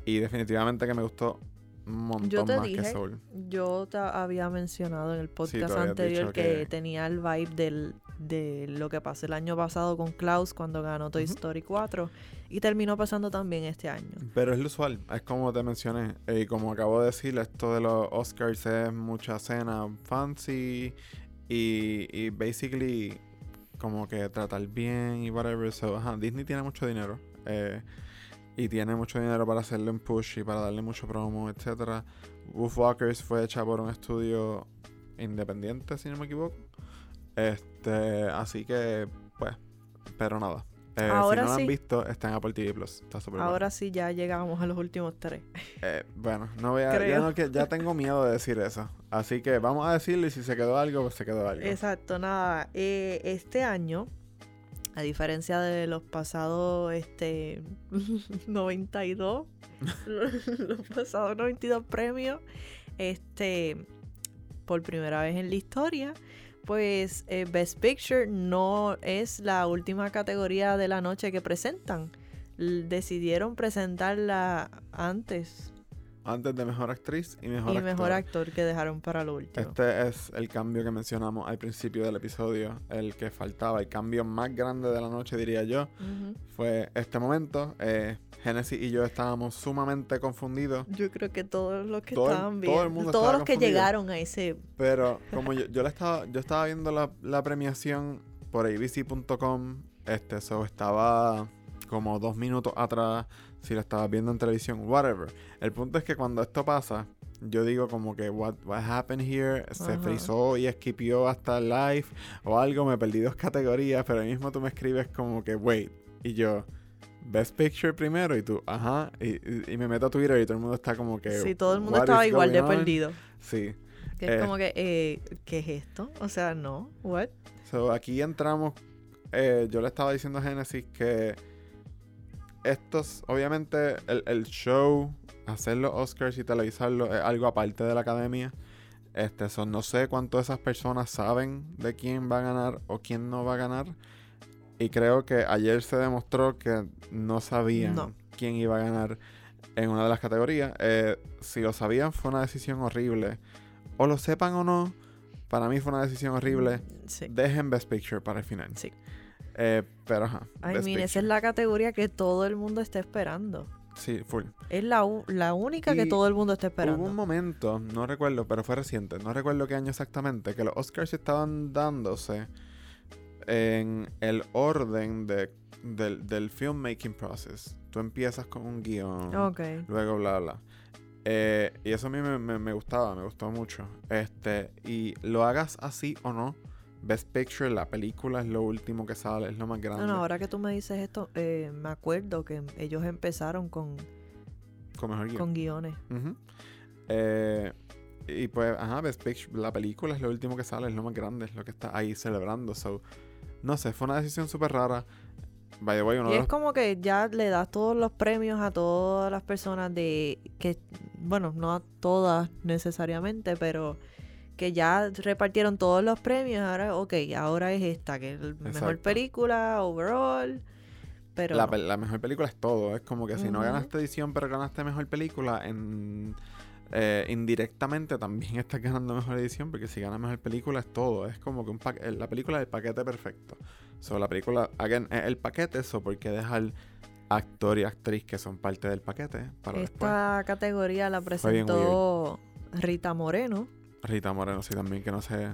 Y definitivamente que me gustó un montón te más que dije, Soul. Yo te había mencionado en el podcast anterior que, que- tenía el vibe del, de lo que pasó el año pasado con Klaus cuando ganó Toy. Story 4 y terminó pasando también este año. Pero es lo usual, es como te mencioné. eh, Y como acabo de decir, esto de los Oscars es mucha cena fancy y, y basically como que tratar bien y whatever. So, ajá, Disney tiene mucho dinero. eh, y tiene mucho dinero para hacerle un push y para darle mucho promo, etcétera. Wolfwalkers fue hecha por un estudio independiente, si no me equivoco. Este, así que, pues, pero nada. Eh, Ahora si no lo han visto, está en Apple TV Plus. Está súper bueno. Ahora sí ya llegamos a los últimos tres. Eh, bueno, no voy a, ya, no que- ya tengo miedo de decir eso. Así que vamos a decirlo y si se quedó algo, pues se quedó algo. Exacto, nada. eh, este año, a diferencia de los pasados este [LAUGHS] 92, [LAUGHS] los, pasados 92 premios, este por primera vez en la historia, pues eh, Best Picture no es la última categoría de la noche que presentan. Decidieron presentarla antes Antes de mejor actriz y mejor y actor. mejor actor que dejaron para lo último. Este es el cambio que mencionamos al principio del episodio, el que faltaba, el cambio más grande de la noche, diría yo, fue este momento. Eh, Genesis y yo estábamos sumamente confundidos, Yo creo que todos los que Todo estaban todo el viendo, mundo todos los que llegaron a ese pero como yo, yo, la estaba, yo estaba viendo la, la premiación por abc.com, este, so estaba como dos minutos atrás, si la estabas viendo en televisión, whatever. El punto es que cuando esto pasa, yo digo como que what, what happened here, se Ajá. frizó y esquipió hasta el live o algo, me perdí dos categorías, pero ahí mismo tú me escribes como que wait, y yo... Best Picture primero y tú, ajá, y, y- y me meto a Twitter y todo el mundo está como que... Sí, todo el mundo "What estaba igual de going on?" perdido. Sí, Que es Eh. como que, eh, ¿qué es esto? O sea, no, what? So, aquí entramos. eh, yo le estaba diciendo a Genesis que estos, obviamente, el, el show, hacer los Oscars y televisarlo es algo aparte de la academia. Este, son, no sé cuánto esas personas saben de quién va a ganar o quién no va a ganar. Y creo que ayer se demostró que no sabían No. quién iba a ganar en una de las categorías. Eh, si lo sabían, fue una decisión horrible. O lo sepan o no, para mí fue una decisión horrible. Sí. Dejen Best Picture para el final. Sí. Eh, pero ajá. I Best mean, esa es la categoría que todo el mundo está esperando. Sí, full. Es la, la única que todo el mundo está esperando. Hubo un momento, no recuerdo, pero fue reciente, no recuerdo qué año exactamente, que los Oscars estaban dándose en el orden de, del, del filmmaking process. Tú empiezas con un guion, Ok. luego bla bla. Eh, y eso a mí me, me- me gustaba, me gustó mucho. Este, y lo hagas así o no, Best Picture, la película es lo último que sale, es lo más grande. No, no, ahora que tú me dices esto, eh, me acuerdo que ellos empezaron con, con mejor guion. con guiones. Ujú. Eh, y pues, ajá, Best Picture, la película es lo último que sale, es lo más grande, es lo que está ahí celebrando. So, no sé, fue una decisión súper rara. By the way, uno Y es los- como que ya le das todos los premios a todas las personas de que, bueno, no a todas necesariamente, pero que ya repartieron todos los premios. Ahora, ok, ahora es esta, que es la mejor película, overall. Pero la, no. pel- la mejor película es todo. Es como que si no ganaste edición, pero ganaste mejor película, en, eh, indirectamente también [LAUGHS] estás ganando mejor edición, porque si ganas mejor película es todo. Es como que un la película es el paquete perfecto. So, la película, again, es el paquete, eso porque dejar actor y actriz que son parte del paquete para después. esta categoría la presentó Rita Moreno. Rita Moreno, sí, también, que no sé.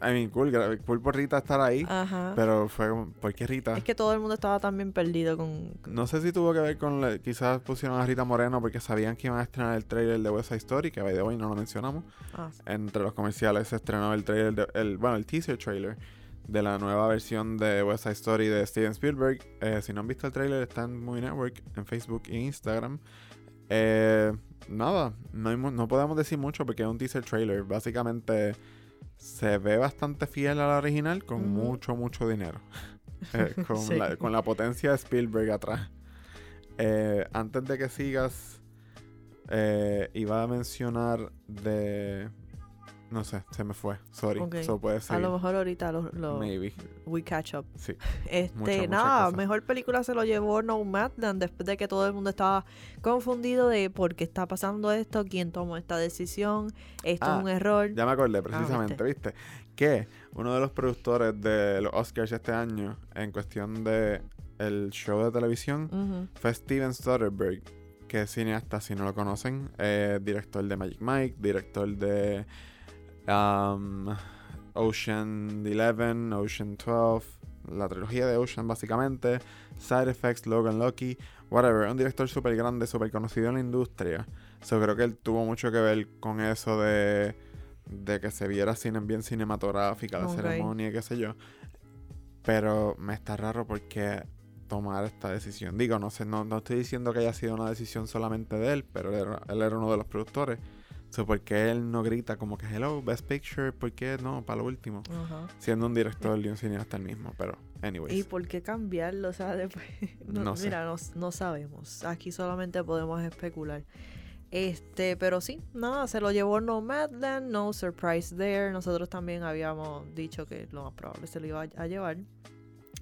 I mean, cool, cool por Rita estar ahí, Ajá. pero fue como, ¿por qué Rita? Es que todo el mundo estaba también perdido con... No sé si tuvo que ver con, la- quizás pusieron a Rita Moreno porque sabían que iban a estrenar el trailer de West Side Story, que the way no lo mencionamos. Ah, Entre los comerciales se estrenó el trailer, de- el, bueno, el teaser trailer de la nueva versión de West Side Story de Steven Spielberg. Eh, si no han visto el trailer, está en Movie Network, en Facebook e Instagram. Eh, nada, no, hay no podemos decir mucho porque es un teaser trailer. Básicamente se ve bastante fiel a la original con mucho, mucho dinero. [LAUGHS] Eh, [LAUGHS] con, Sí. la, con la potencia de Spielberg atrás. Eh, antes de que sigas, eh, iba a mencionar de... No sé, se me fue. Sorry. Ok. Eso puede a ser. lo mejor ahorita lo, lo- Maybe. we catch up. Sí. Este, nada, mejor película se lo llevó Nomadland después de que todo el mundo estaba confundido de por qué está pasando esto, quién tomó esta decisión, esto Ah, es un error. Ya me acordé precisamente, ¿viste? Que uno de los productores de los Oscars este año, en cuestión de el show de televisión, fue Steven Soderbergh, que es cineasta, si no lo conocen, eh, director de Magic Mike, director de um, Ocean 11, Ocean 12, la trilogía de Ocean básicamente, Side Effects, Logan Lucky, whatever, un director súper grande, súper conocido en la industria. So, creo que él tuvo mucho que ver con eso de, de que se viera cine bien cinematográfica, la ceremonia, qué sé yo. Pero me está raro porque tomar esta decisión. Digo, no sé, no, no estoy diciendo que haya sido una decisión solamente de él, pero él era, él era uno de los productores. So, ¿Por qué él no grita como que hello, best picture? ¿Por qué no? Para lo último. Ajá. Siendo un director y un cineasta el mismo, pero anyways. ¿Y por qué cambiarlo? [LAUGHS] O sea, después, no, No sé. mira, no, no sabemos. Aquí solamente podemos especular. Este, pero sí, nada, se lo llevó Nomadland, no surprise there. Nosotros también habíamos dicho que lo más probable se lo iba a, a llevar.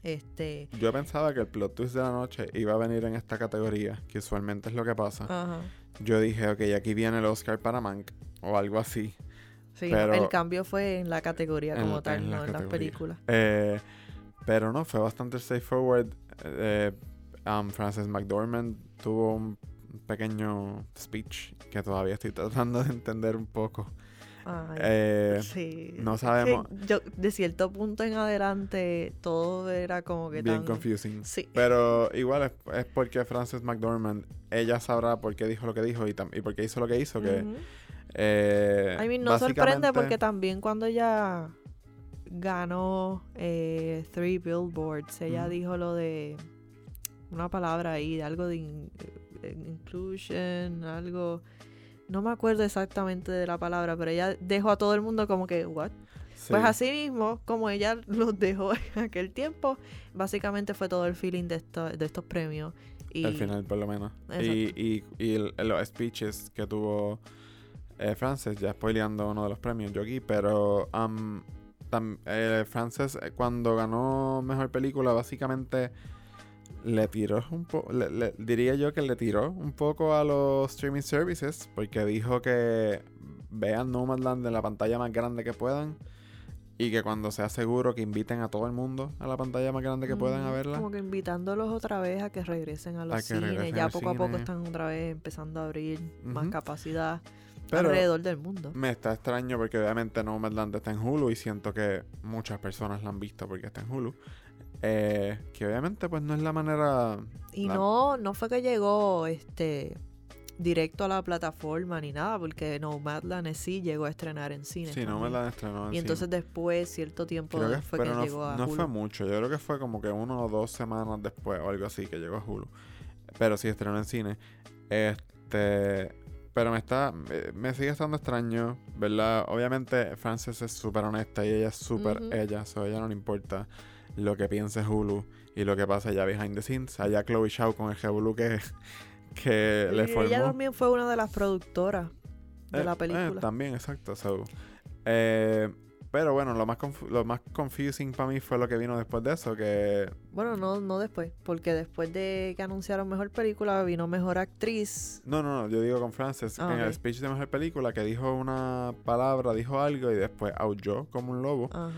Este, Yo pensaba que el plot twist de la noche iba a venir en esta categoría, que usualmente es lo que pasa. ajá. Yo dije, ok, aquí viene el Oscar para Mank, o algo así. Sí, Pero- el cambio fue en la categoría En- como tal, en la no en las películas. Eh, pero no, fue bastante straightforward. Eh, um, Frances McDormand tuvo un pequeño speech que todavía estoy [LAUGHS] tratando de entender un poco. Ay, Eh, sí. no sabemos. yo, de cierto punto en adelante, todo era como que Bien tan... confusing. Sí. Pero igual es, es porque Frances McDormand, ella sabrá por qué dijo lo que dijo y, y por qué hizo lo que hizo. Que, Ujú. eh, I mean, no sorprende porque también cuando ella ganó eh, Three Billboards, ella dijo lo de una palabra ahí, de algo de in- inclusion, algo... No me acuerdo exactamente de la palabra, pero ella dejó a todo el mundo como que, ¿what? sí. Pues así mismo, como ella [LAUGHS] los dejó en aquel tiempo, básicamente fue todo el feeling de, esto- de estos premios. Y Al final, por lo menos. Y, y, y el- los speeches que tuvo eh, Frances, ya spoileando uno de los premios yo aquí, pero um, tam- eh, Frances eh, cuando ganó Mejor Película, básicamente le tiró un poco, diría yo que le tiró un poco a los streaming services, porque dijo que vean Nomadland en la pantalla más grande que puedan. Y que cuando sea seguro que inviten a todo el mundo a la pantalla más grande que puedan a verla. Como que invitándolos otra vez a que regresen a los A cines. Ya poco a poco están otra vez empezando a abrir más capacidad Pero- alrededor del mundo. Me está extraño porque obviamente Nomadland está en Hulu y siento que muchas personas la han visto porque está en Hulu. Eh, que obviamente pues no es la manera... Y la- no, no fue que llegó este directo a la plataforma ni nada, porque Nomadland sí llegó a estrenar en cine. Sí, Nomadland estrenó en Y entonces cine. después, cierto tiempo, Creo que, fue que no, llegó a no Hulu. fue mucho, yo creo que fue como que uno o dos semanas después o algo así que llegó a Hulu. Pero sí estrenó en cine. Este... Pero me está... Me, sigue estando extraño, ¿verdad? Obviamente Frances es súper honesta y ella es súper ella. So a ella no le importa lo que piense Hulu y lo que pasa allá behind the scenes. Allá Chloe Shaw con el Hulu que, que le Y formó. ella también fue una de las productoras de Eh, la eh, película. también, exacto. so, eh, pero bueno, lo más, lo más confusing para mí fue lo que vino después de eso, que Bueno, no, no después, porque después de que anunciaron mejor película, vino mejor actriz. No, no, no, yo digo con Frances, Ah, en el speech de mejor película, que dijo una palabra, dijo algo y después aulló como un lobo. Ajá.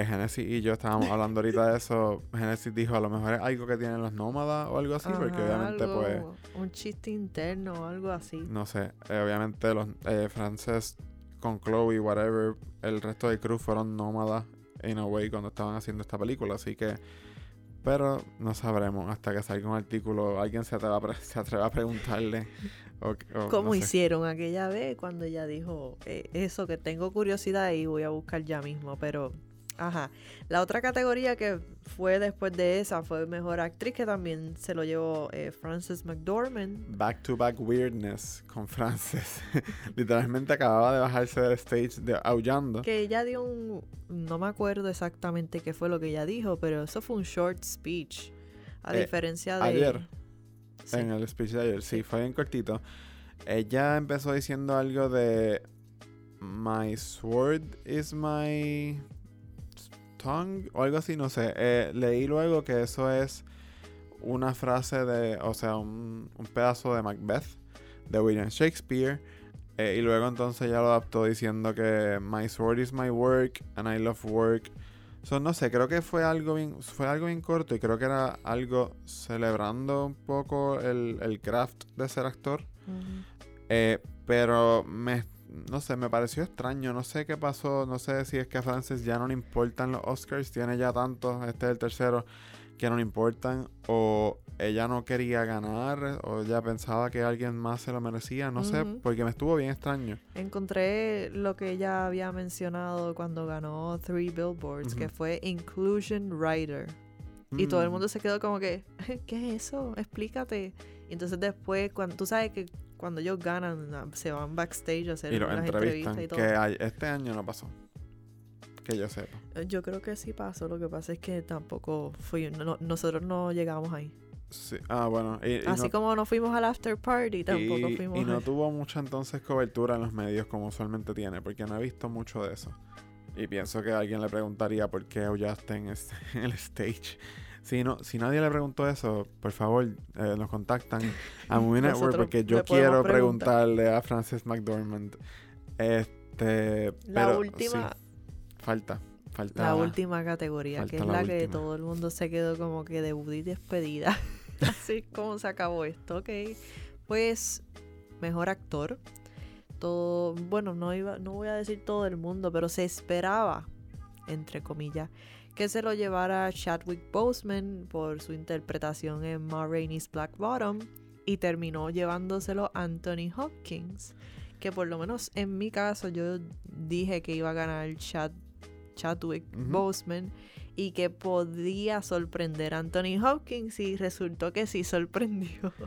Eh, Genesis y yo estábamos hablando ahorita de eso. Genesis dijo, a lo mejor es algo que tienen los nómadas o algo así, porque obviamente algo- pues, Un chiste interno o algo así. no sé, eh, obviamente los eh, Frances con Chloe, whatever, el resto del crew fueron nómadas in a way cuando estaban haciendo esta película, así que... Pero no sabremos hasta que salga un artículo, alguien se atreva a, pre- se atreva a preguntarle. O, o ¿Cómo no sé. hicieron aquella vez cuando ella dijo eh, eso que tengo curiosidad y voy a buscar ya mismo? Pero, ajá. La otra categoría que fue después de esa fue mejor actriz, que también se lo llevó eh, Frances McDormand. Back to back weirdness con Frances. [LAUGHS] Literalmente acababa de bajarse del stage de, aullando. Que ella dio un. No me acuerdo exactamente qué fue lo que ella dijo, pero eso fue un short speech. A Eh, diferencia de. ayer, Sí. En el speech de ayer, sí, Sí. fue bien cortito. Ella empezó diciendo algo de My sword is my tongue o algo así, no sé. Eh, leí luego que eso es una frase de, o sea, un, un pedazo de Macbeth de William Shakespeare. eh, y luego entonces ya lo adaptó diciendo que My sword is my work and I love work. So, no sé, creo que fue algo bien, fue algo bien corto y creo que era algo celebrando un poco el, el craft de ser actor. Eh, pero me, no sé, me pareció extraño. No sé qué pasó. No sé si es que a Frances ya no le importan los Oscars. Tiene ya tantos, este es el tercero, que no le importan. O ella no quería ganar. O ella pensaba que alguien más se lo merecía. No sé, porque me estuvo bien extraño. Encontré lo que ella había mencionado cuando ganó Three Billboards, que fue Inclusion Writer. Y todo el Mm, mundo se quedó como que, [LAUGHS] ¿qué es eso? Explícate. Y entonces después, cuando tú sabes que cuando ellos ganan, se van backstage a hacer Y los las entrevistas y todo. Que hay- este año no pasó. Que yo sepa. Eh, Yo creo que sí pasó, lo que pasa es que tampoco fui, no- nosotros no llegamos ahí. Sí. Ah, bueno. Y, y Así no- como no fuimos al after party, tampoco y, fuimos y no al- tuvo mucha entonces cobertura en los medios como usualmente tiene, porque no he visto mucho de eso. Y pienso que alguien le preguntaría por qué aullaste en, este- en el stage. Si, no, si nadie le preguntó eso, por favor, eh, nos contactan [LAUGHS] a Movie Network porque yo quiero preguntar. preguntarle a Frances McDormand. Este, La pero última, sí, falta, falta. la última categoría, que es la, la que todo el mundo se quedó como que debut y despedida. [LAUGHS] Así como se acabó esto, ok. Pues, mejor actor. Todo, bueno, no iba, no voy a decir todo el mundo, pero se esperaba, entre comillas, que se lo llevara Chadwick Boseman por su interpretación en Ma Rainey's Black Bottom y terminó llevándoselo Anthony Hopkins, que por lo menos en mi caso yo dije que iba a ganar Chad, Chadwick. Boseman y que podía sorprender a Anthony Hopkins y resultó que sí sorprendió. [LAUGHS]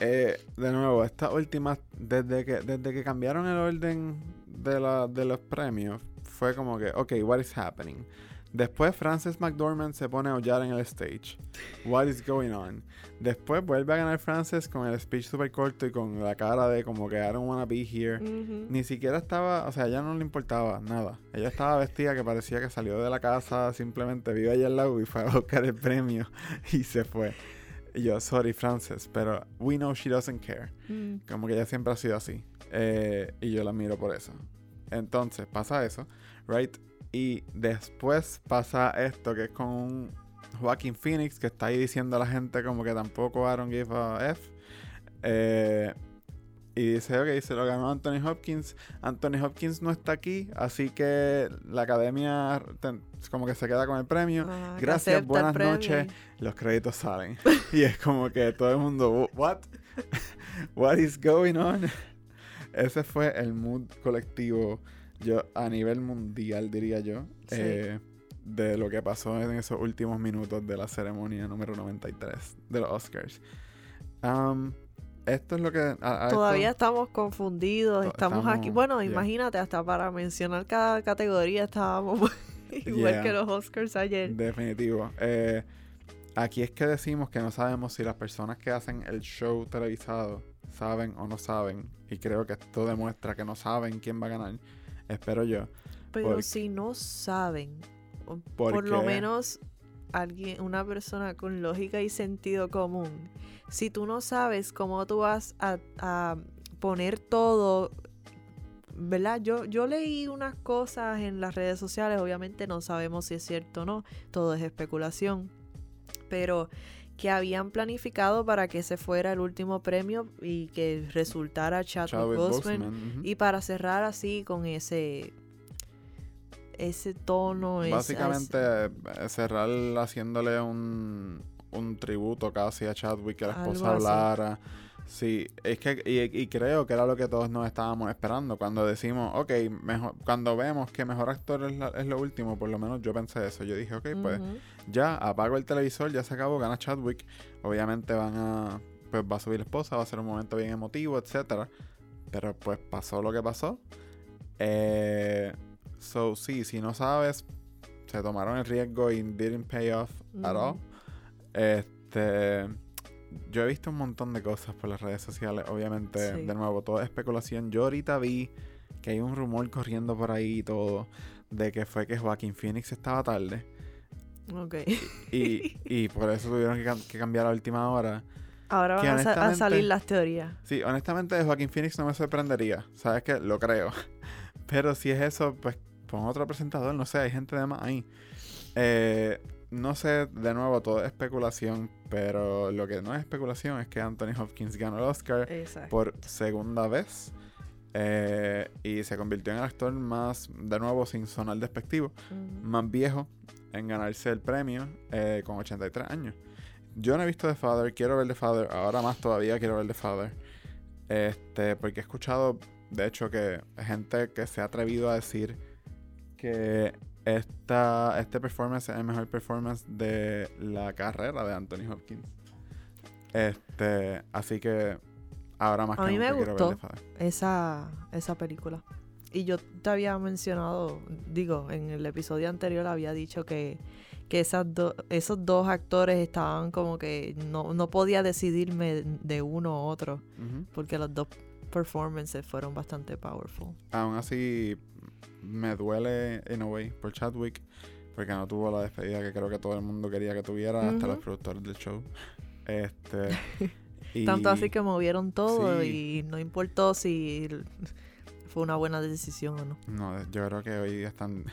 Eh, de nuevo, esta última, desde que, desde que cambiaron el orden de, la, de los premios, fue como que, ok, what is happening? Después Frances McDormand se pone a aullar en el stage. What is going on? Después vuelve a ganar Frances con el speech super corto y con la cara de como que I don't wanna be here. Ni siquiera estaba, o sea, a ella no le importaba nada. Ella estaba vestida que parecía que salió de la casa, simplemente vive allá al lado y fue a buscar el premio [LAUGHS] y se fue. Y yo, sorry Frances, pero we know she doesn't care. Mm. Como que ella siempre ha sido así. Eh, y yo la miro por eso. Entonces pasa eso, right? Y después pasa esto que es con un Joaquin Phoenix que está ahí diciendo a la gente como que tampoco don't give a F. Eh, y dice, ok, se lo ganó Anthony Hopkins. Anthony Hopkins no está aquí, así que la academia ten- como que se queda con el premio. Ah, Gracias, buenas noches. Los créditos salen. [LAUGHS] y es como que todo el mundo, what? [LAUGHS] What is going on? [LAUGHS] Ese fue el mood colectivo, yo a nivel mundial diría yo, Sí. eh, de lo que pasó en esos últimos minutos de la ceremonia número 93 de los Oscars. Um, esto es lo que... a- a Todavía esto- estamos confundidos, To- estamos, aquí. Bueno, yeah. imagínate, hasta para mencionar cada categoría estábamos [LAUGHS] igual Yeah. que los Oscars ayer. Definitivo. Eh, aquí es que decimos que no sabemos si las personas que hacen el show televisado saben o no saben. Y creo que esto demuestra que no saben quién va a ganar. Espero yo. Pero porque- si no saben, por lo menos alguien, una persona con lógica y sentido común, si tú no sabes cómo tú vas a, a poner todo ¿verdad? Yo, yo leí unas cosas en las redes sociales, obviamente no sabemos si es cierto o no, todo es especulación, pero que habían planificado para que ese fuera el último premio y que resultara Chadwick, Boseman. Y para cerrar así con ese ese tono, Básicamente eh, cerrar haciéndole un, un tributo casi a Chadwick, que la esposa así. Sí, es que, y, y creo que era lo que todos nos estábamos esperando. Cuando decimos, ok, mejor, cuando vemos que mejor actor es, la- es lo último, por lo menos yo pensé eso. Yo dije, ok, pues ya apago el televisor, ya se acabó, gana Chadwick. Obviamente van a, pues va a subir la esposa, va a ser un momento bien emotivo, etcétera. Pero pues pasó lo que pasó. Eh, so sí, si no sabes, se tomaron el riesgo y didn't pay off at all. Este, yo he visto un montón de cosas por las redes sociales. Obviamente, Sí. de nuevo, todo es especulación. Yo ahorita vi que hay un rumor corriendo por ahí y todo de que fue que Joaquín Phoenix estaba tarde. Ok. Y, [LAUGHS] y por eso tuvieron que, cam- que cambiar a última hora. Ahora van que a, sa- a honestamente- salir las teorías. Sí, honestamente de Joaquín Phoenix no me sorprendería. ¿Sabes qué? Lo creo. [LAUGHS] Pero si es eso, pues pon otro presentador. No sé, hay gente de más ahí. Eh, no sé, de nuevo, todo es especulación. Pero lo que no es especulación es que Anthony Hopkins ganó el Oscar Exacto. por segunda vez. Eh, y se convirtió en el actor más, de nuevo, sin sonar despectivo, más viejo en ganarse el premio eh, con 83 años. Yo no he visto The Father, quiero ver The Father, ahora más todavía quiero ver The Father. Este, porque he escuchado, de hecho, que gente que se ha atrevido a decir que esta, este performance es el mejor performance de la carrera de Anthony Hopkins. Este, así que ahora más A que mí me gustó. esa, esa película. Y yo te había mencionado, digo, en el episodio anterior había dicho que, que esas do- esos dos actores estaban como que no, no podía decidirme de uno u otro, porque los dos performances fueron bastante powerful. Aún así, me duele, in a way, por Chadwick, porque no tuvo la despedida que creo que todo el mundo quería que tuviera, hasta los productores del show. Este. [LAUGHS] y- Tanto así que movieron todo Sí. y no importó si fue una buena decisión o no. No, yo creo que hoy están.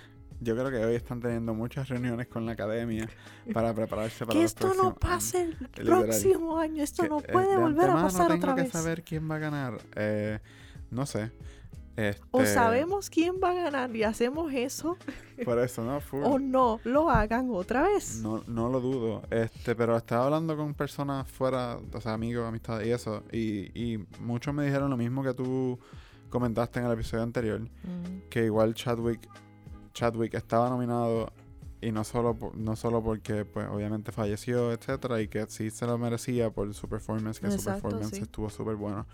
Yo creo que hoy están teniendo muchas reuniones con la academia [LAUGHS] para prepararse para que esto no pase el Literal. próximo año, esto Que, no eh, puede de volver a pasar tengo otra que vez. saber quién va a ganar. Eh, no sé. O Este, sabemos quién va a ganar y hacemos eso, Por eso, ¿no? Full. o no lo hagan otra vez. No, no lo dudo, este, pero estaba hablando con personas fuera, o sea, amigos, amistades y eso, y, y muchos me dijeron lo mismo que tú comentaste en el episodio anterior, Mm, que igual Chadwick, Chadwick estaba nominado y no solo, por- no solo porque, pues, obviamente falleció, etcétera, y que sí se lo merecía por su performance, que su performance sí. estuvo súper bueno.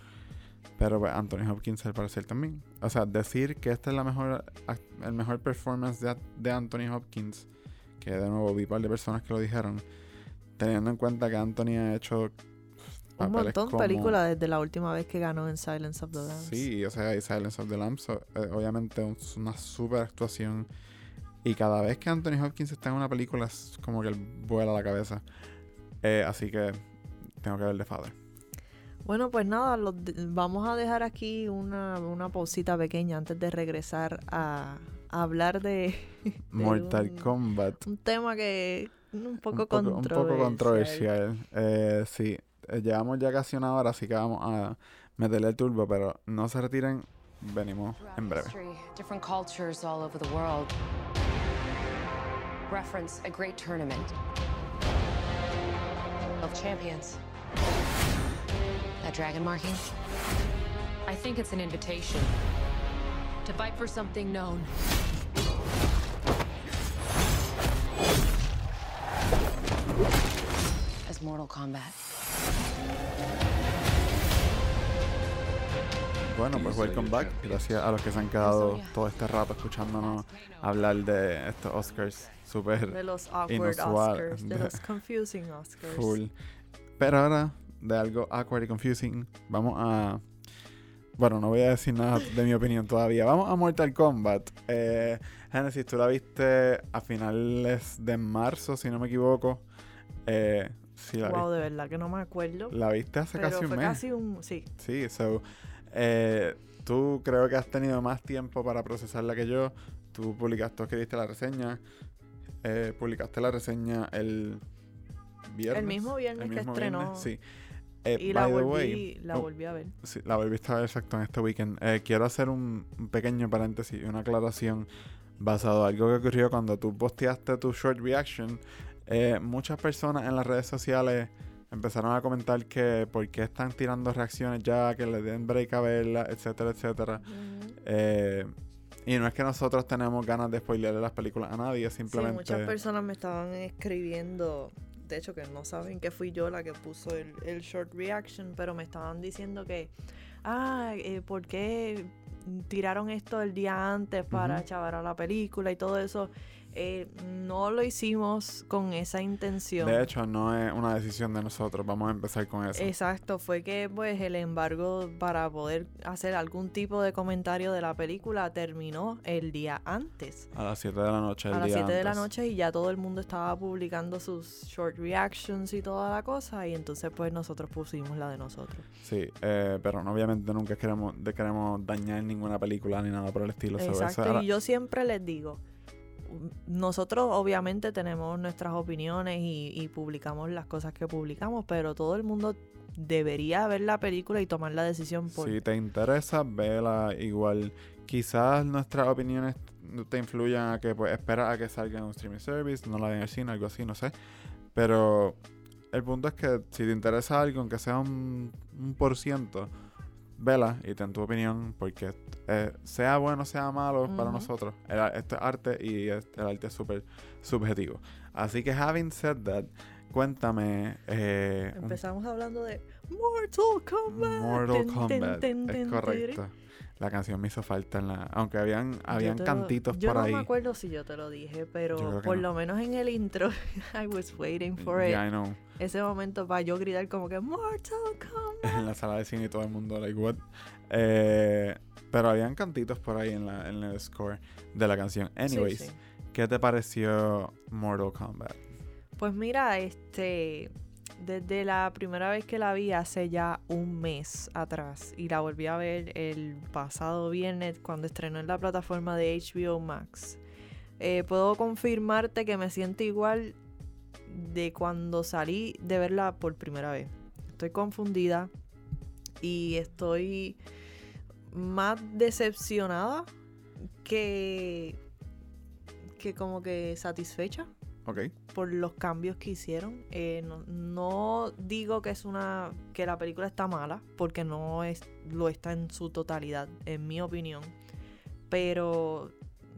Pero pues, Anthony Hopkins al parecer también. O sea, decir que este es la mejor, el mejor performance de, de Anthony Hopkins, que de nuevo vi un par de personas que lo dijeron, teniendo en cuenta que Anthony ha hecho Un montón de películas desde la última vez que ganó en Silence of the Lambs. Sí, o sea, y Silence of the Lambs, eh, obviamente una super actuación. Y cada vez que Anthony Hopkins está en una película es como que él vuela la cabeza. Eh, así que tengo que ver The Father. Bueno, pues nada, los vamos a dejar aquí una, una pausita pequeña antes de regresar a, a hablar de, [LAUGHS] de Mortal un, Kombat. un tema que un poco, un poco, un controversial. poco controversial. Eh, sí, eh, llevamos ya casi una hora, así que vamos a meterle el turbo, pero no se retiren. Venimos en breve. Different cultures all over the world reference a great tournament of champions. That dragon marking? I think it's an invitation to fight for something known. As Mortal Kombat. Bueno, pues welcome back. Gracias a los que se han quedado todo este rato escuchándonos hablar de estos Oscars súper De los awkward Inusual. Oscars, de De- los confusing Oscars. Cool. Pero ahora, de algo awkward y confusing, vamos a. Bueno, no voy a decir nada de mi opinión todavía. Vamos a Mortal Kombat. Eh, Genesis, tú la viste a finales de marzo, si no me equivoco. Eh, sí, la, Wow, de verdad que no me acuerdo. la viste hace pero casi un fue mes. casi un... Sí. Sí, so. eh, tú creo que has tenido más tiempo para procesarla que yo. Tú publicaste, tú escribiste la reseña. eh, publicaste la reseña el viernes. El mismo viernes que estrenó. sí. Eh, y la volví, way, la oh, volví a ver. Sí, la volviste a ver exacto en este weekend. Eh, quiero hacer un, un pequeño paréntesis, una aclaración basado en algo que ocurrió cuando tú posteaste tu short reaction. Eh, muchas personas en las redes sociales empezaron a comentar que por qué están tirando reacciones ya, que le den break a verla, etcétera, etcétera. Y no es que nosotros tenemos ganas de spoilearle las películas a nadie, Sí, simplemente... muchas personas me estaban escribiendo, de hecho que no saben que fui yo la que puso el, el short reaction, pero me estaban diciendo que, ah, eh, ¿por qué tiraron esto el día antes para chavar a la película y todo eso? Eh, no lo hicimos con esa intención. De hecho, no es una decisión de nosotros. Vamos a empezar con eso. Exacto, fue que pues el embargo para poder hacer algún tipo de comentario de la película terminó el día antes. A las 7 de la noche. el a las día 7 de la noche y ya todo el mundo estaba publicando sus short reactions y toda la cosa y entonces pues nosotros pusimos la de nosotros. Sí, eh, pero obviamente nunca queremos, queremos dañar ninguna película ni nada por el estilo. Exacto, y yo siempre les digo, nosotros obviamente tenemos nuestras opiniones y, publicamos las cosas que publicamos, pero todo el mundo debería ver la película y tomar la decisión por... Si te interesa, vela igual. Quizás nuestras opiniones te influyan a que pues espera a que salga en un streaming service, no la vean en el cine, algo así, no sé. Pero el punto es que si te interesa algo, aunque sea un por ciento, vela y ten tu opinión, porque eh, sea bueno, sea malo para Ujú. nosotros, el, ar- esto es arte y es- el arte es súper subjetivo. Así que, having said that, cuéntame. eh, un Empezamos hablando de Mortal Kombat. Mortal Ten, ten, Kombat, ten, es ten, correcto. La canción me hizo falta en la... Aunque habían, Yo habían lo- cantitos yo por no ahí. me acuerdo si yo te lo dije, Yo pero por no. lo menos en el intro, [LAUGHS] I was waiting for Yeah, I it. know. Ese momento para yo gritar como que Mortal Kombat. [LAUGHS] En la sala de cine y todo el mundo, like, what? Eh, pero habían cantitos por ahí en, la, en el score de la canción. Sí, Anyways, sí. ¿qué te pareció Mortal Kombat? Pues mira, este, desde la primera vez que la vi hace ya un mes atrás y la volví a ver el pasado viernes cuando estrenó en la plataforma de HBO Max, eh, puedo confirmarte que me siento igual de cuando salí de verla por primera vez. Estoy confundida y estoy más decepcionada que, que como que satisfecha por los cambios que hicieron. Eh, no, no digo que es una que la película está mala, porque no es lo está en su totalidad, en mi opinión. Pero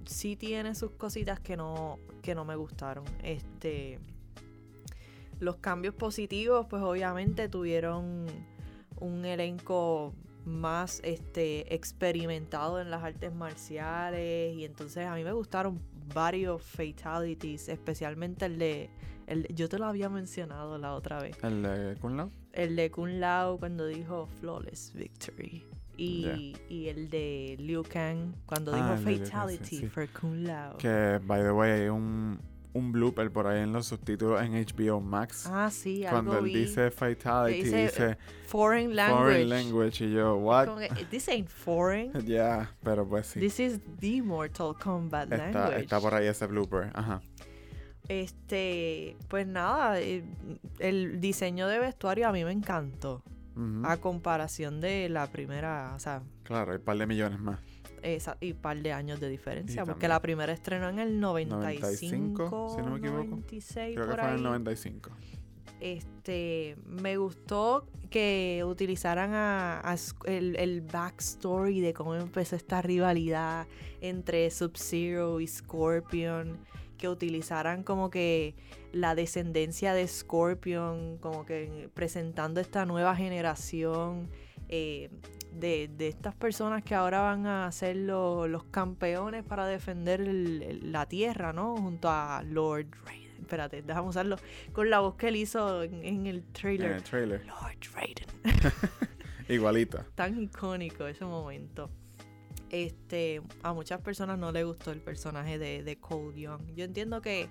sí tiene sus cositas que no que no me gustaron. Este los cambios positivos, pues obviamente tuvieron un elenco más este experimentado en las artes marciales y entonces a mí me gustaron varios fatalities, especialmente el de el, yo te lo había mencionado la otra vez. ¿El de Kun Lao? El de Kun Lao cuando dijo Flawless Victory. Y, y el de Liu Kang cuando Ah, dijo Kang, sí, Fatality sí. for Kun Lao. Que, by the way, hay un, un blooper por ahí en los subtítulos en HBO Max. Ah, sí, Cuando algo él vi. dice Fatality, dice, dice, foreign language. Foreign Language. Y yo, what? Como que, This ain't foreign. [LAUGHS] Ya, pero pues sí. This is the Mortal Kombat Está, language. está por ahí ese blooper. Ajá. Este, pues nada, eh, el diseño de vestuario a mí me encantó. A comparación de la primera, o sea, Claro, hay un par de millones más. Esa, y par de años de diferencia. Porque la primera estrenó en el 95, 95, si no me equivoco. 96, Creo que fue en el 95. Este, me gustó que utilizaran a, el, el backstory de cómo empezó esta rivalidad entre Sub-Zero y Scorpion. Que utilizaran como que la descendencia de Scorpion, como que presentando esta nueva generación eh, de, de estas personas que ahora van a ser lo- los campeones para defender el- la tierra, ¿no? Junto a Lord Raiden. Espérate, déjame usarlo con la voz que él hizo en, en el En trailer. el trailer. Lord Raiden. [LAUGHS] Igualita. Tan icónico ese momento. Este, a muchas personas no les gustó el personaje de, de Cole Young. Yo entiendo que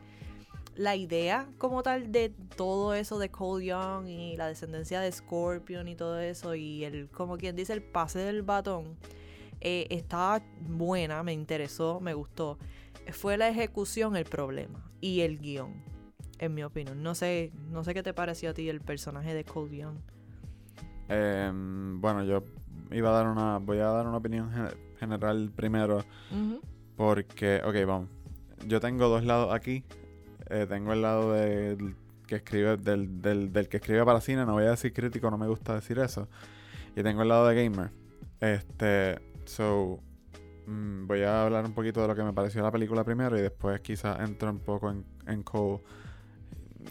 la idea como tal de todo eso de Cole Young y la descendencia de Scorpion y todo eso y el, como quien dice, el pase del batón, Eh, estaba buena, me interesó, me gustó. Fue la ejecución el problema y el guion, en mi opinión. No sé, no sé qué te pareció a ti el personaje de Cole Young. Em, bueno, yo iba a dar una, voy a dar una opinión gen- general primero, porque, ok, vamos. Yo tengo dos lados aquí. Eh, tengo el lado del que escribe, del, del, del que escribe para cine, no voy a decir crítico, no me gusta decir eso. Y tengo el lado de gamer. Este, so, mm, voy a hablar un poquito de lo que me pareció la película primero y después quizás entro un poco en, en Cole.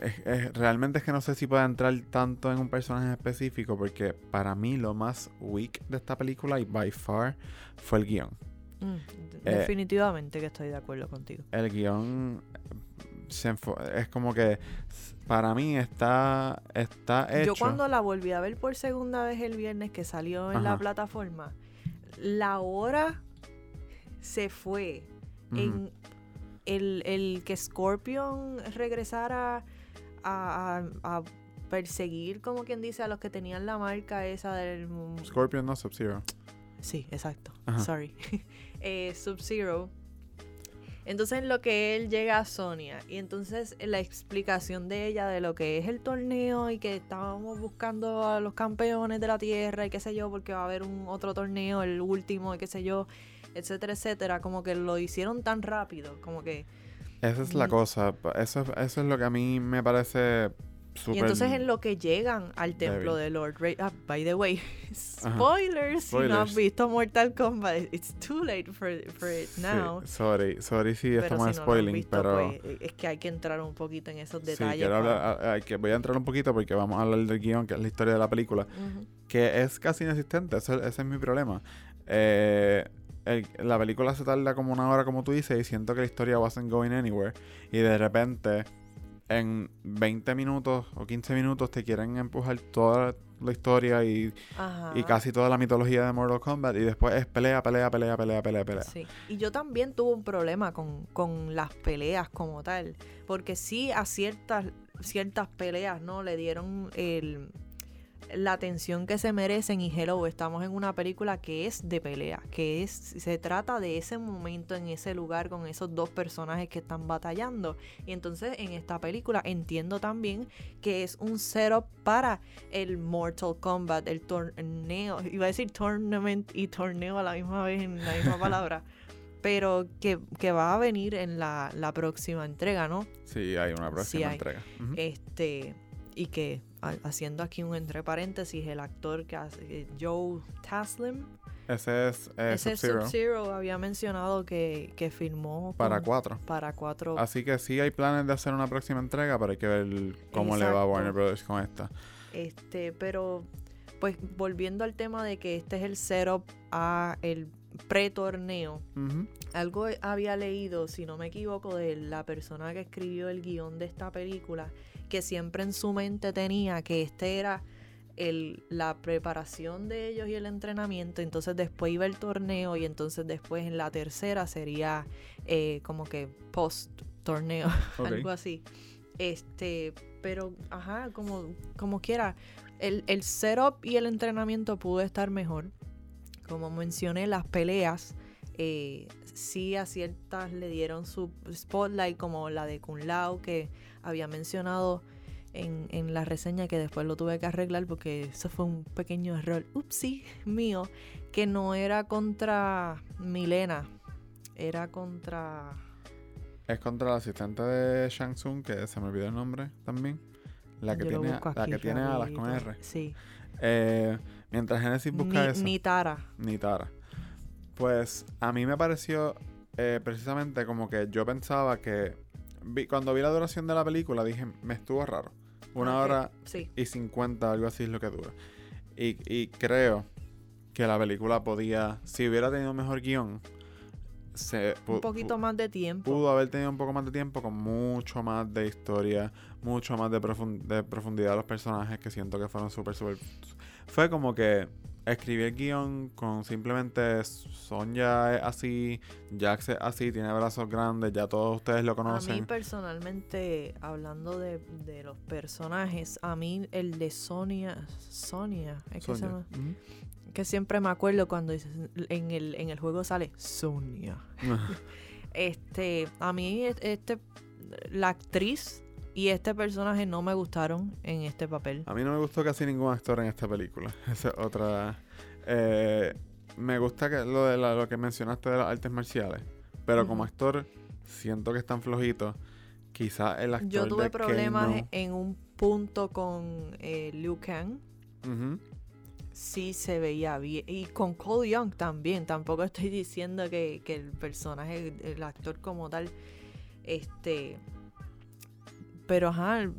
Es- es- realmente es que no sé si pueda entrar tanto en un personaje específico porque para mí lo más weak de esta película y by far fue el guion. Mm, Eh, definitivamente que estoy de acuerdo contigo. el guion se es como que para mí está está hecho Yo cuando la volví a ver por segunda vez el viernes que salió en la plataforma, la hora se fue en el, el que Scorpion regresara a, a- a perseguir, como quien dice, a los que tenían la marca esa del... Scorpion no Sub-Zero. Sí, exacto. Ajá. Sorry. [LAUGHS] eh, Sub-Zero. Entonces, en lo que él llega a Sonia, y entonces la explicación de ella de lo que es el torneo y que estábamos buscando a los campeones de la tierra y qué sé yo, porque va a haber un otro torneo, el último y qué sé yo, etcétera, etcétera, como que lo hicieron tan rápido, como que. Esa es la Mm. cosa. Eso, es- eso es lo que a mí me parece Y entonces en lo que llegan al templo débil. de Lord Ray. Ah, by the way, [LAUGHS] spoilers. Si no has visto Mortal Kombat, it's too late for, for it Sí, now. sorry, sorry si Pero estamos si no spoiling, visto, pero pues, es que hay que entrar un poquito en esos sí, detalles. quiero para- hablar, a- a- que voy a entrar un poquito porque vamos a hablar del guion, que es la historia de la película, que es casi inexistente, ese, ese es mi problema. Eh, el- la película se tarda como una hora, como tú dices, y siento que la historia wasn't going anywhere, y de repente, en 20 minutos o 15 minutos, te quieren empujar toda la historia y, y casi toda la mitología de Mortal Kombat, y después es pelea, pelea, pelea, pelea, pelea, pelea. Sí. Y yo también tuve un problema con, con las peleas como tal. Porque sí a ciertas, ciertas peleas, ¿no? Le dieron el, la atención que se merecen. Y hello, estamos en una película que es de pelea. Que es, se trata de ese momento en ese lugar con esos dos personajes que están batallando. Y entonces en esta película entiendo también que es un setup para el Mortal Kombat, el torneo. Iba a decir tournament y torneo a la misma vez en la misma [LAUGHS] palabra. Pero que, que va a venir en la, la próxima entrega, ¿no? Sí, hay una próxima hay. entrega. Este. Y que ha- haciendo aquí un entre paréntesis, el actor que hace eh, Joe Taslim, Ese es eh, ese Sub-Zero había mencionado que, que filmó para con- cuatro. para cuatro Así que sí hay planes de hacer una próxima entrega, pero hay que ver cómo le va a. Warner Brothers con esta. Este, pero pues volviendo al tema de que este es el setup a el pre-torneo. Algo había leído, si no me equivoco, de la persona que escribió el guion de esta película, que siempre en su mente tenía que este era el, la preparación de ellos y el entrenamiento, entonces después iba el torneo y entonces después en la tercera sería eh, como que post torneo, [LAUGHS] algo así. Este, pero, ajá, como, como quiera, el, el setup y el entrenamiento pudo estar mejor. Como mencioné, las peleas, eh, sí a ciertas le dieron su spotlight, como la de Kun Lao, que había mencionado en, en la reseña, que después lo tuve que arreglar porque eso fue un pequeño error, upsi, mío, que no era contra Milena, era contra... Es contra la asistente de Shang Tsung, que se me olvidó el nombre también. La que yo tiene, la que tiene alas con. R. Sí. Eh, mientras Genesis busca Ni, eso. ni Tara. Ni Tara. Pues a mí me pareció eh, precisamente como que yo pensaba que vi- cuando vi la duración de la película dije, me estuvo raro. Una hora Sí. y 50, algo así es lo que dura. Y, y creo que la película podía, si hubiera tenido un mejor guion, se, Un poquito más de tiempo. pudo haber tenido un poco más de tiempo con mucho más de historia, mucho más de, profun- de profundidad de los personajes que siento que fueron súper, súper... Fue como que escribí el guion con simplemente Sonja es así, Jax es así, tiene brazos grandes, ya todos ustedes lo A mí conocen. personalmente, hablando de, de los personajes, a mí el de Sonia, Sonia, es que se llama, que siempre me acuerdo cuando en el, en el juego sale Sonia. [LAUGHS] Este, a mí este la actriz y este personaje no me gustaron en este papel. A mí no me gustó casi ningún actor en esta película. [LAUGHS] Esa es otra. eh, me gusta que lo de la- lo que mencionaste de las artes marciales. Pero como actor, siento que están flojitos. Quizás el actor. Yo tuve de problemas en un punto con eh, Liu Kang. Sí se veía bien. Y con Cole Young también. Tampoco estoy diciendo que, que el personaje, el actor como tal, este... Pero ajá,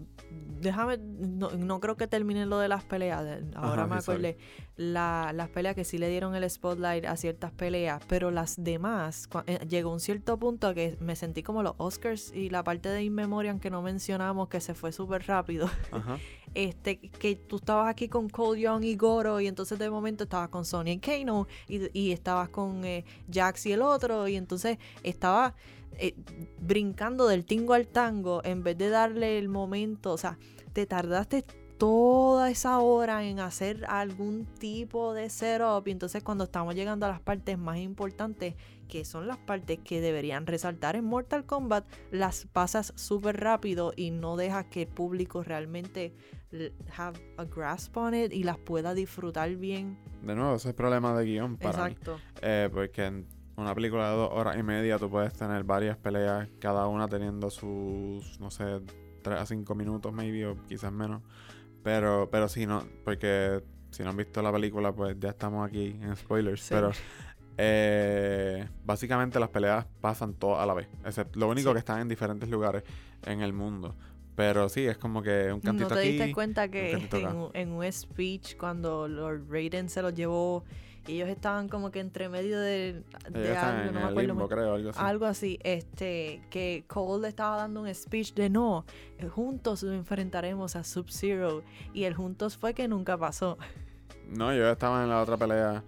déjame, no, no creo que termine lo de las peleas. Ahora Ajá, me acordé. La- las peleas que sí le dieron el spotlight a ciertas peleas, pero las demás, eh, llegó un cierto punto que me sentí como los Oscars y la parte de In Memoriam que no mencionamos, que se fue súper rápido Ajá. [LAUGHS] este, que tú estabas aquí con Cole Young y Goro y entonces de momento estabas con Sonya y Kano y, y estabas con eh, Jax y el otro y entonces estaba eh, brincando del tingo al tango en vez de darle el momento, o sea, te tardaste toda esa hora en hacer algún tipo de setup y entonces cuando estamos llegando a las partes más importantes que son las partes que deberían resaltar en Mortal Kombat las pasas súper rápido y no dejas que el público realmente have a grasp on it y las pueda disfrutar bien. De nuevo, ese es el problema de guion para mí. Exacto. Eh, porque una película de dos horas y media tú puedes tener varias peleas, cada una teniendo sus, no sé, 3 a 5 minutos, maybe, o quizás menos. Pero, pero sí, no, porque si no han visto la película, pues ya estamos aquí en spoilers. Sí. Pero eh, básicamente las peleas pasan todas a la vez. Excepto, lo único Sí. que están en diferentes lugares en el mundo. Pero sí, es como que un cantito ¿No te aquí. diste cuenta que en, un- en un speech cuando Lord Raiden se los llevó, ellos estaban como que entre medio de, de algo, no me acuerdo limbo, creo, algo así. Algo así, este, que Cole le estaba dando un speech de no, eh, juntos nos enfrentaremos a Sub-Zero. Y el juntos fue que nunca pasó. No, yo estaba en la otra pelea.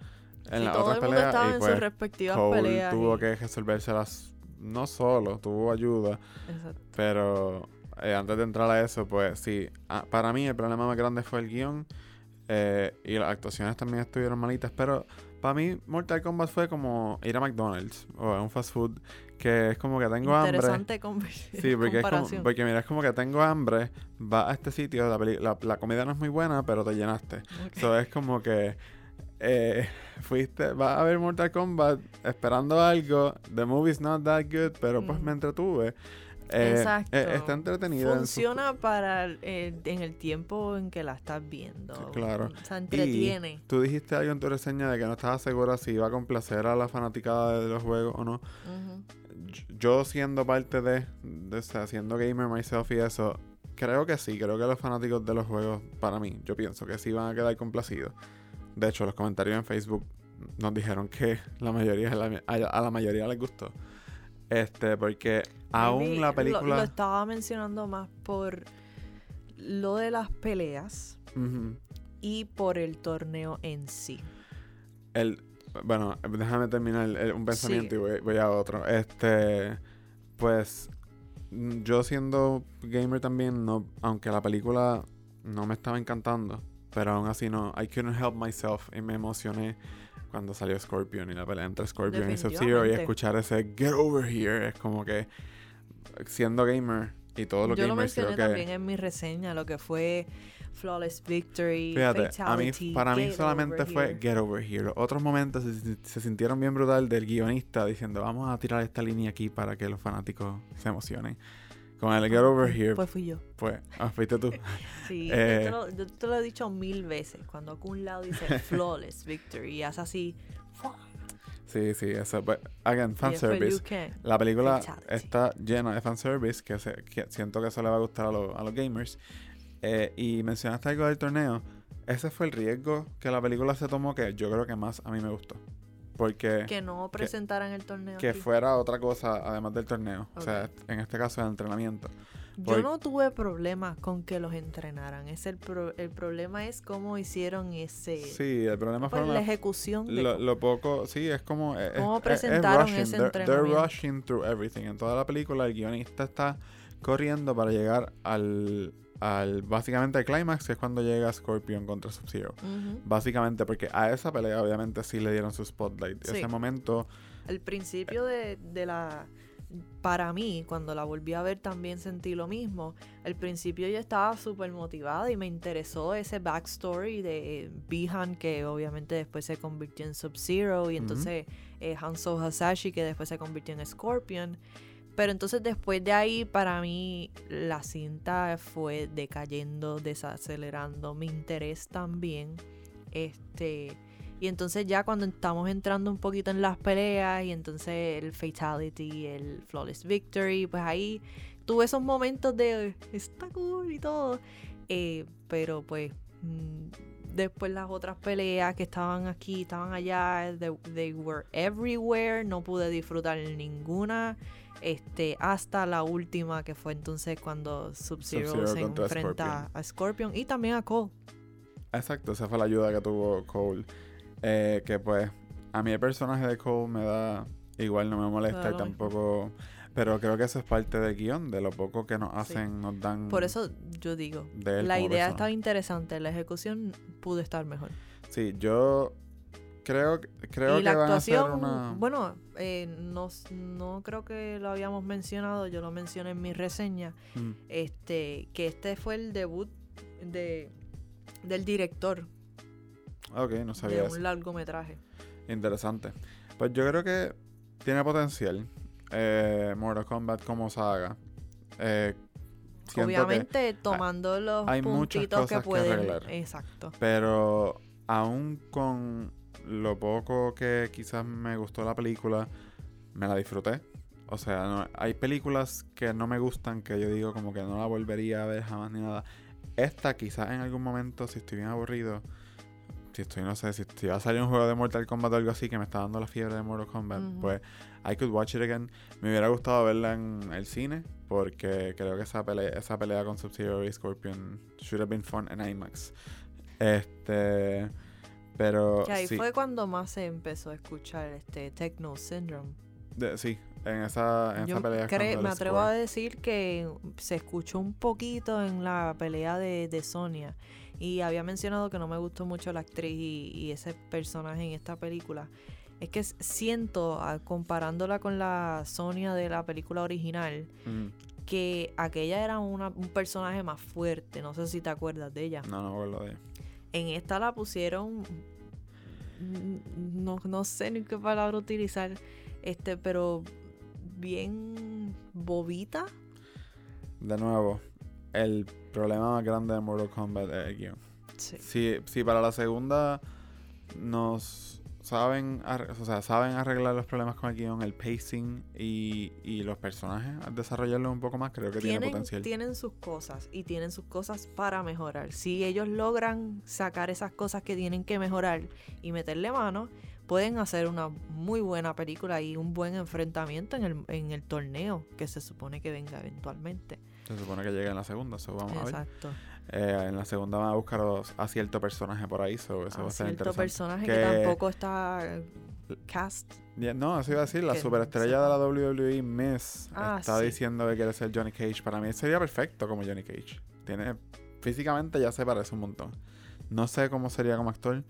En Sí, la todo otra el mundo pelea estaba y en pues sus respectivas Cole peleas. tuvo y- que resolvérselas no solo, tuvo ayuda, Exacto. pero eh, antes de entrar a eso, pues sí, ah, para mí el problema más grande fue el guion eh, y las actuaciones también estuvieron malitas, pero para mí Mortal Kombat fue como ir a McDonald's o a un fast food, que es como que tengo hambre. Interesante com- [LAUGHS] Sí, porque, es como, porque mira, es como que tengo hambre, va a este sitio, la, peli- la, la comida no es muy buena, pero te llenaste. Ok. So es como que eh, fuiste, vas a ver Mortal Kombat esperando algo. The movie's not that good, pero pues Ujú. me entretuve. Eh, Exacto. eh, está entretenida. en su- Funciona para el- el- en el tiempo en que la estás viendo. Claro. Se entretiene. Tú dijiste algo en tu reseña de que no estabas segura si iba a complacer a la fanaticada de los juegos o no. Yo- Yo siendo parte de, de o sea, siendo gamer myself y eso, creo que sí, creo que los fanáticos de los juegos, para mí, yo pienso que sí van a quedar complacidos. De hecho, los comentarios en Facebook nos dijeron que la mayoría, a a la mayoría les gustó. Este, porque aún la lo- película... Lo, estaba mencionando más por lo de las peleas y por el torneo en sí. el, bueno, déjame terminar el- un pensamiento Sí. y voy, voy a otro. Este, pues, yo siendo gamer también, no, aunque la película no me estaba encantando, pero aún así no, I couldn't help myself y me emocioné cuando salió Scorpion y la pelea entre Scorpion y Sub-Zero y escuchar ese Get Over Here es como que siendo gamer y todos los Yo lo gamers creo mencioné que también en mi reseña, lo que fue Flawless Victory, Fíjate, a mí, Fatality, para mí solamente fue Here. Get Over Here. Otros momentos se, se sintieron bien brutal del guionista diciendo vamos a tirar esta línea aquí para que los fanáticos se emocionen. Con el Get Over Here, Pues fui yo. pues, ah, fuiste tú. [LAUGHS] Sí, Eh, yo, te lo, yo te lo he dicho mil veces. Cuando un lado dice [LAUGHS] Flawless Victory y hace así. Sí, sí, eso. Pues, again, fanservice. La película Fatality. está llena de fanservice, que, se, que siento que eso le va a gustar a, los- a los gamers. Eh, y mencionaste algo del torneo. Ese fue el riesgo que la película se tomó que yo creo que más a mí me gustó. Porque Que no presentaran el torneo. que aquí. fuera otra cosa además del torneo. O sea, en este caso el entrenamiento. Yo por- no tuve problemas con que los entrenaran. Es el, pro- el problema es cómo hicieron ese. Sí, el problema fue pues, la ejecución de. lo, lo poco, sí, es como es- ¿Cómo es- es presentaron rushing, ese they're- They're entrenamiento? rushing through everything. En toda la película el guionista está corriendo para llegar al al básicamente al climax, que es cuando llega Scorpion contra Sub-Zero. Básicamente, porque a esa pelea obviamente sí le dieron su spotlight. Sí. Ese momento, El principio de, de la... Para mí, cuando la volví a ver también sentí lo mismo. Al principio yo estaba súper motivada y me interesó ese backstory de Bihan, que obviamente después se convirtió en Sub-Zero, y entonces eh, Hanzo Hasashi, que después se convirtió en Scorpion. Pero entonces después de ahí, para mí, la cinta fue decayendo, desacelerando mi interés también. Este... Y entonces ya cuando estamos entrando un poquito en las peleas y entonces el fatality, el flawless victory, pues ahí tuve esos momentos de está cool y todo. Eh, pero pues mm, después las otras peleas que estaban aquí, estaban allá, they, they were everywhere, no pude disfrutar ninguna. Este, hasta la última que fue entonces cuando Sub-Zero se enfrenta a Scorpion y también a Cole. exacto, esa fue la ayuda que tuvo Cole. Eh, que pues, a mí el personaje de Cole me da igual, no me molesta y tampoco. Pero creo que eso es parte del guion, de lo poco que nos Sí. hacen, nos dan. Por eso yo digo, la idea persona. estaba interesante, la ejecución pudo estar mejor. Sí, yo creo, que- creo y que la van a hacer actuación, una. bueno, eh, no, no creo que lo habíamos mencionado, yo lo mencioné en mi reseña, Mm, este, que este fue el debut de, del director ok, no de sabía eso. un largometraje. Interesante. Pues yo creo que tiene potencial. Eh, Mortal Kombat como saga. Eh, Obviamente tomando los hay puntitos que cosas que pueden. arreglar. Exacto. Pero aún con lo poco que quizás me gustó la película, me la disfruté. O sea, no- hay películas que no me gustan que yo digo como que no la volvería a ver jamás ni nada. Esta quizás en algún momento, si estoy bien aburrido, si estoy, no sé, si, si va a salir un juego de Mortal Kombat o algo así que me está dando la fiebre de Mortal Kombat, pues I could watch it again. Me hubiera gustado verla en el cine porque creo que esa pelea, esa pelea con Sub-Zero y Scorpion should have been fun en IMAX. Este, pero Que ahí sí, fue cuando más se empezó a escuchar este Techno Syndrome. de- sí, en esa, en Yo esa pelea. es cre- cuando me atrevo a decir que se escuchó un poquito en la pelea de, de Sonia. Y había mencionado que no me gustó mucho la actriz y, y ese personaje en esta película. Es que siento, ah, comparándola con la Sonia de la película original, Mm, que aquella era una- un personaje más fuerte. No sé si te acuerdas de ella. no, no me acuerdo de ella. En esta la pusieron. No, no sé ni qué palabra utilizar. Este, pero bien bobita. De nuevo, el problema más grande de Mortal Kombat es el guion. Sí. Si, si para la segunda nos saben, o sea, saben arreglar los problemas con el guion, el pacing y, y los personajes, desarrollarlos un poco más, creo que tiene Tienen, potencial. tienen sus cosas y tienen sus cosas para mejorar. Si ellos logran sacar esas cosas que tienen que mejorar y meterle mano, pueden hacer una muy buena película y un buen enfrentamiento en el, en el torneo que se supone que venga eventualmente. Se supone que llega en la segunda, eso vamos a ver. Exacto. Eh, en la segunda van a buscar a cierto personaje por ahí, so eso va a A ser cierto interesante. personaje que, Que- tampoco está cast. No, eso iba a decir, la superestrella de la WWE, Miss, Ah, está sí. diciendo que quiere ser Johnny Cage. Para mí sería perfecto como Johnny Cage. Tiene, físicamente ya se parece un montón. No sé cómo sería como actor,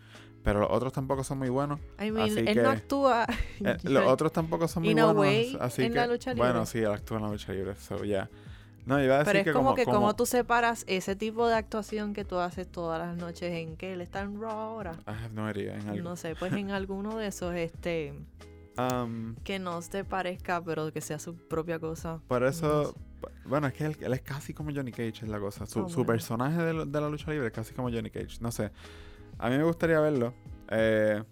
pero los otros tampoco son muy buenos. I mean, Así él que- no actúa. Eh, [LAUGHS] los otros tampoco son muy a buenos. así en que, la lucha Bueno, libre. sí, él actúa en la lucha libre, so ya. No, iba a decir Pero es que como, como, que como- tú separas ese tipo de actuación que tú haces todas las noches en que él está en Raw ahora. Ah, no haría en algo. No sé, pues en [LAUGHS] alguno de esos, este, Um, que no te parezca, pero que sea su propia cosa. Por No eso, sé. bueno, es que él, él es casi como Johnny Cage, es la cosa. Su, Ah, su bueno. personaje de, lo- de la lucha libre es casi como Johnny Cage. No sé. A mí me gustaría verlo. Eh,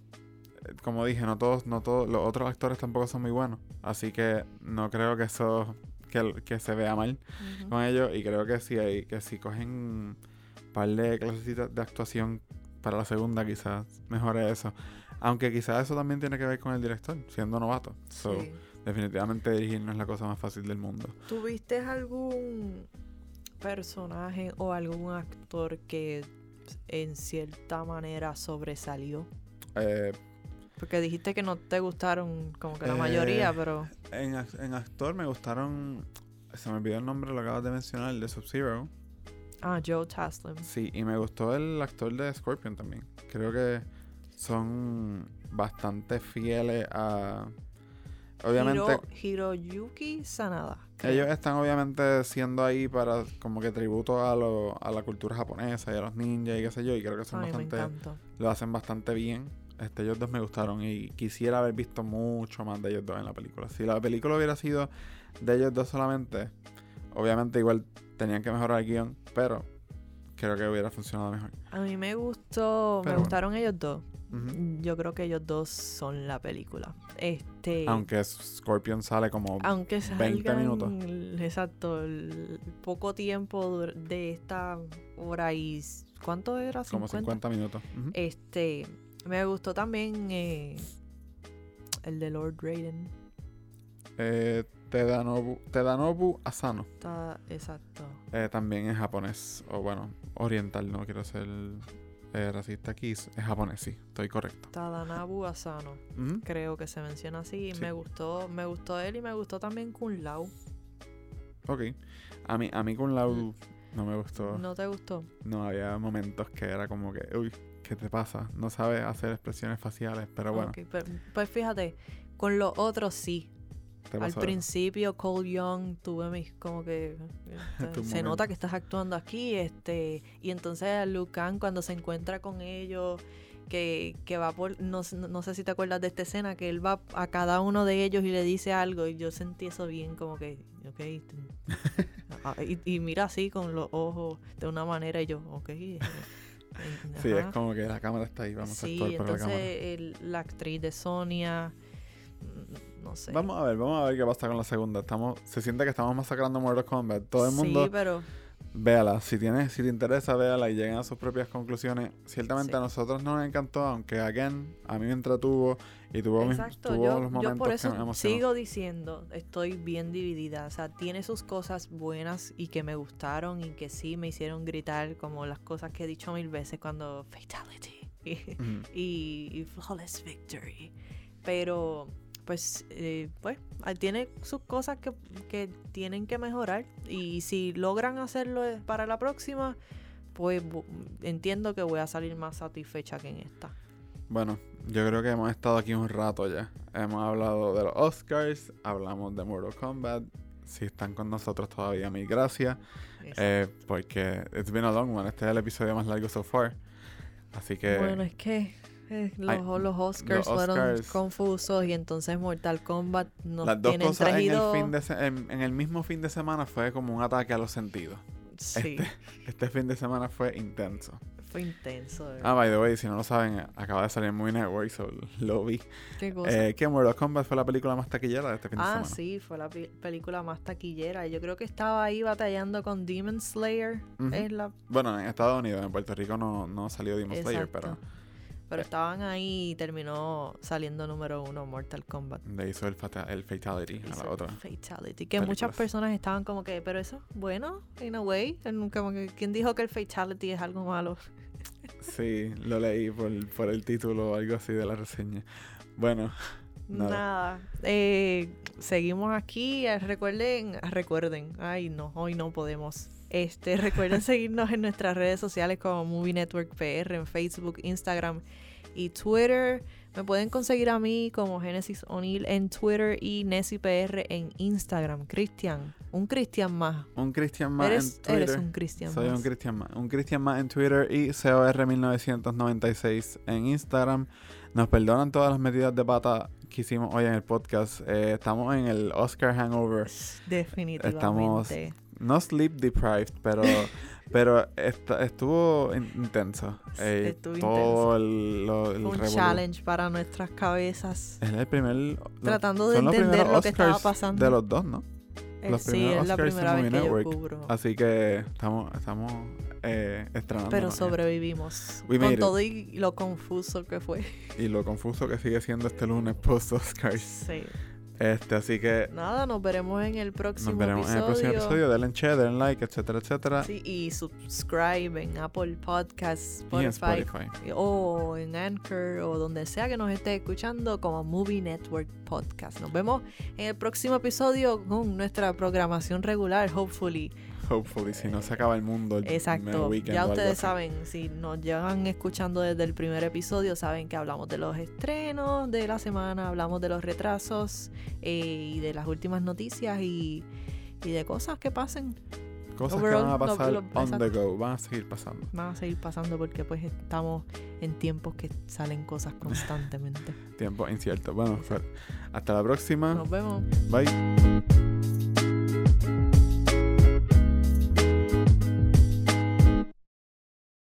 como dije, no todos, no todos, los otros actores tampoco son muy buenos. Así que no creo que eso, que, que se vea mal con ellos. Y creo que si hay, que si cogen un par de clasecitas de actuación para la segunda, quizás mejore eso. Aunque quizás eso también tiene que ver con el director, siendo novato. So, Sí. definitivamente dirigir no es la cosa más fácil del mundo. ¿Tuviste algún personaje o algún actor que en cierta manera sobresalió? Eh, Porque dijiste que no te gustaron como que la Eh, mayoría, pero en, en actor me gustaron. Se me olvidó el nombre, lo acabas de mencionar, el de Sub-Zero. Ah, Joe Taslim. Sí, y me gustó el actor de Scorpion también. Creo que son bastante fieles a... Obviamente, Hiro, Hiroyuki Sanada. ellos están obviamente siendo ahí para como que tributo a, lo, a la cultura japonesa y a los ninjas y qué sé yo, y creo que son Ay, bastante... Lo hacen bastante bien. Este, ellos dos me gustaron y quisiera haber visto mucho más de ellos dos en la película. Si la película hubiera sido de ellos dos solamente, obviamente igual tenían que mejorar el guion, pero creo que hubiera funcionado mejor. A mí me gustó, Pero me bueno. gustaron ellos dos. Yo creo que ellos dos son la película. Este, Aunque Scorpion sale como... aunque 20 salgan, minutos. exacto, el poco tiempo de esta hora y ¿cuánto era? como 50 minutos. Este, me gustó también eh, el de Lord Raiden. Eh, Tedanobu, Tedanobu Asano. Exacto. Eh, también es japonés. O bueno, oriental, no quiero ser eh, racista aquí. Es japonés, sí, estoy correcto. Tadanabu Asano. Creo que se menciona así. Sí. Me gustó, me gustó él y me gustó también Kun Lao. Ok. A mí, a mí con Lau no me gustó. ¿No te gustó? No, había momentos que era como que, uy, ¿qué te pasa? No sabes hacer expresiones faciales, pero bueno, pues fíjate, con los otros sí. Al principio, Cole Young, tuve mis como que [LAUGHS] este, se nota que estás actuando aquí, este, y entonces Lucan cuando se encuentra con ellos, que, que va por, no, no sé si te acuerdas de esta escena, que él va a cada uno de ellos y le dice algo, y yo sentí eso bien como que, ok, [LAUGHS] ah, y, y mira así con los ojos de una manera y yo, ok. Sí, es como que la cámara está ahí, vamos a Sí, actuar para la cámara. el- la actriz de Sonia, mm, no sé. Vamos a ver, vamos a ver qué pasa con la segunda. Estamos, se siente que estamos masacrando Mortal Kombat. Todo el mundo, Sí, pero véala. Si tienes, si te interesa, véala y lleguen a sus propias conclusiones. Ciertamente Sí. a nosotros nos encantó, aunque again, a mí me entretuvo y tuvo, mis- exacto, tuvo yo, los yo momentos por que eso me sigo diciendo, estoy bien dividida. O sea, tiene sus cosas buenas y que me gustaron y que sí me hicieron gritar, como las cosas que he dicho mil veces cuando Fatality y, [LAUGHS] Ujú. y- y Flawless Victory. Pero, pues, eh, pues, tiene sus cosas que, que tienen que mejorar. Y si logran hacerlo eh, para la próxima, pues entiendo que voy a salir más satisfecha que en esta. Bueno, yo creo que hemos estado aquí un rato ya. Hemos hablado de los Oscars, hablamos de Mortal Kombat. Si están con nosotros todavía, mil gracias. Eh, porque it's been a long one. Este es el episodio más largo so far. Así que Bueno, es que eh, los, Ay, los Oscars los fueron confusos y entonces Mortal Kombat nos las dos cosas en el, traído- fin de se- en, en el mismo fin de semana fue como un ataque a los sentidos. Sí, Este fin de semana fue intenso. fue intenso. de Ah, by the way, si no lo saben, acaba de salir Movie Network, so lo vi. ¿Qué cosa? Eh, que Mortal Kombat fue la película más taquillera de este fin de ah, semana. sí, fue la película más taquillera. Yo creo que estaba ahí batallando con Demon Slayer. Es la Bueno, en Estados Unidos, en Puerto Rico no, no salió Demon Slayer, pero Pero estaban ahí y terminó saliendo número uno Mortal Kombat. le hizo el, fata- el Fatality a Hizo la otra. Fatality. Que muchas películas. personas estaban como que, pero eso, bueno, in a way. Como que, ¿Quién dijo que el Fatality es algo malo? [LAUGHS] Sí, lo leí por, por el título o algo así de la reseña. Bueno, [LAUGHS] Nada. Nada. Eh, seguimos aquí. Eh, Recuerden, recuerden. Ay, no, hoy no podemos. Este, [LAUGHS] recuerden seguirnos en nuestras redes sociales como Movie Network PR en Facebook, Instagram y Twitter. Me pueden conseguir a mí como Genesis O'Neill en Twitter y Nessie PR en Instagram. Cristian, un Cristian más. un Cristian más Eres, en Twitter. eres un Cristian Soy más. un Cristian más. Un Cristian más en Twitter y COR1996 en Instagram. Nos perdonan todas las medidas de pata que hicimos hoy en el podcast. Eh, estamos en el Oscar Hangover. Definitivamente. No sleep deprived, pero, [LAUGHS] pero estuvo in- intenso. Eh, Estuvo todo el, lo- el un challenge para nuestras cabezas. Es el primer. lo- Tratando de entender lo que estaba pasando. De los dos, ¿no? Eh, los sí, es la primera vez que yo Network. cubro. Así que estamos, estamos eh, estrenando. Pero sobrevivimos. We Con it. todo y lo confuso que fue. Y lo confuso que sigue siendo este lunes post-Oscars. Sí. Este, así que Nada, nos veremos en el próximo nos veremos en el próximo episodio. Denle share, denle like, etcétera, etcétera. Sí, y subscribe en Apple Podcasts, y en Spotify, Spotify. o en Anchor o donde sea que nos esté escuchando como Movie Network Podcast. Nos vemos en el próximo episodio con nuestra programación regular, hopefully. Hopefully, si no se acaba el mundo el Exacto. weekend Ya ustedes saben, si nos llevan escuchando desde el primer episodio, saben que hablamos de los estrenos de la semana, hablamos de los retrasos eh, y de las últimas noticias y, y de cosas que pasen. Cosas overall, que van a no, pasar lo- on the go, van a seguir pasando. Van a seguir pasando porque pues estamos en tiempos que salen cosas constantemente. [LAUGHS] Tiempo incierto. Bueno, pues, hasta la próxima. Nos vemos. Bye.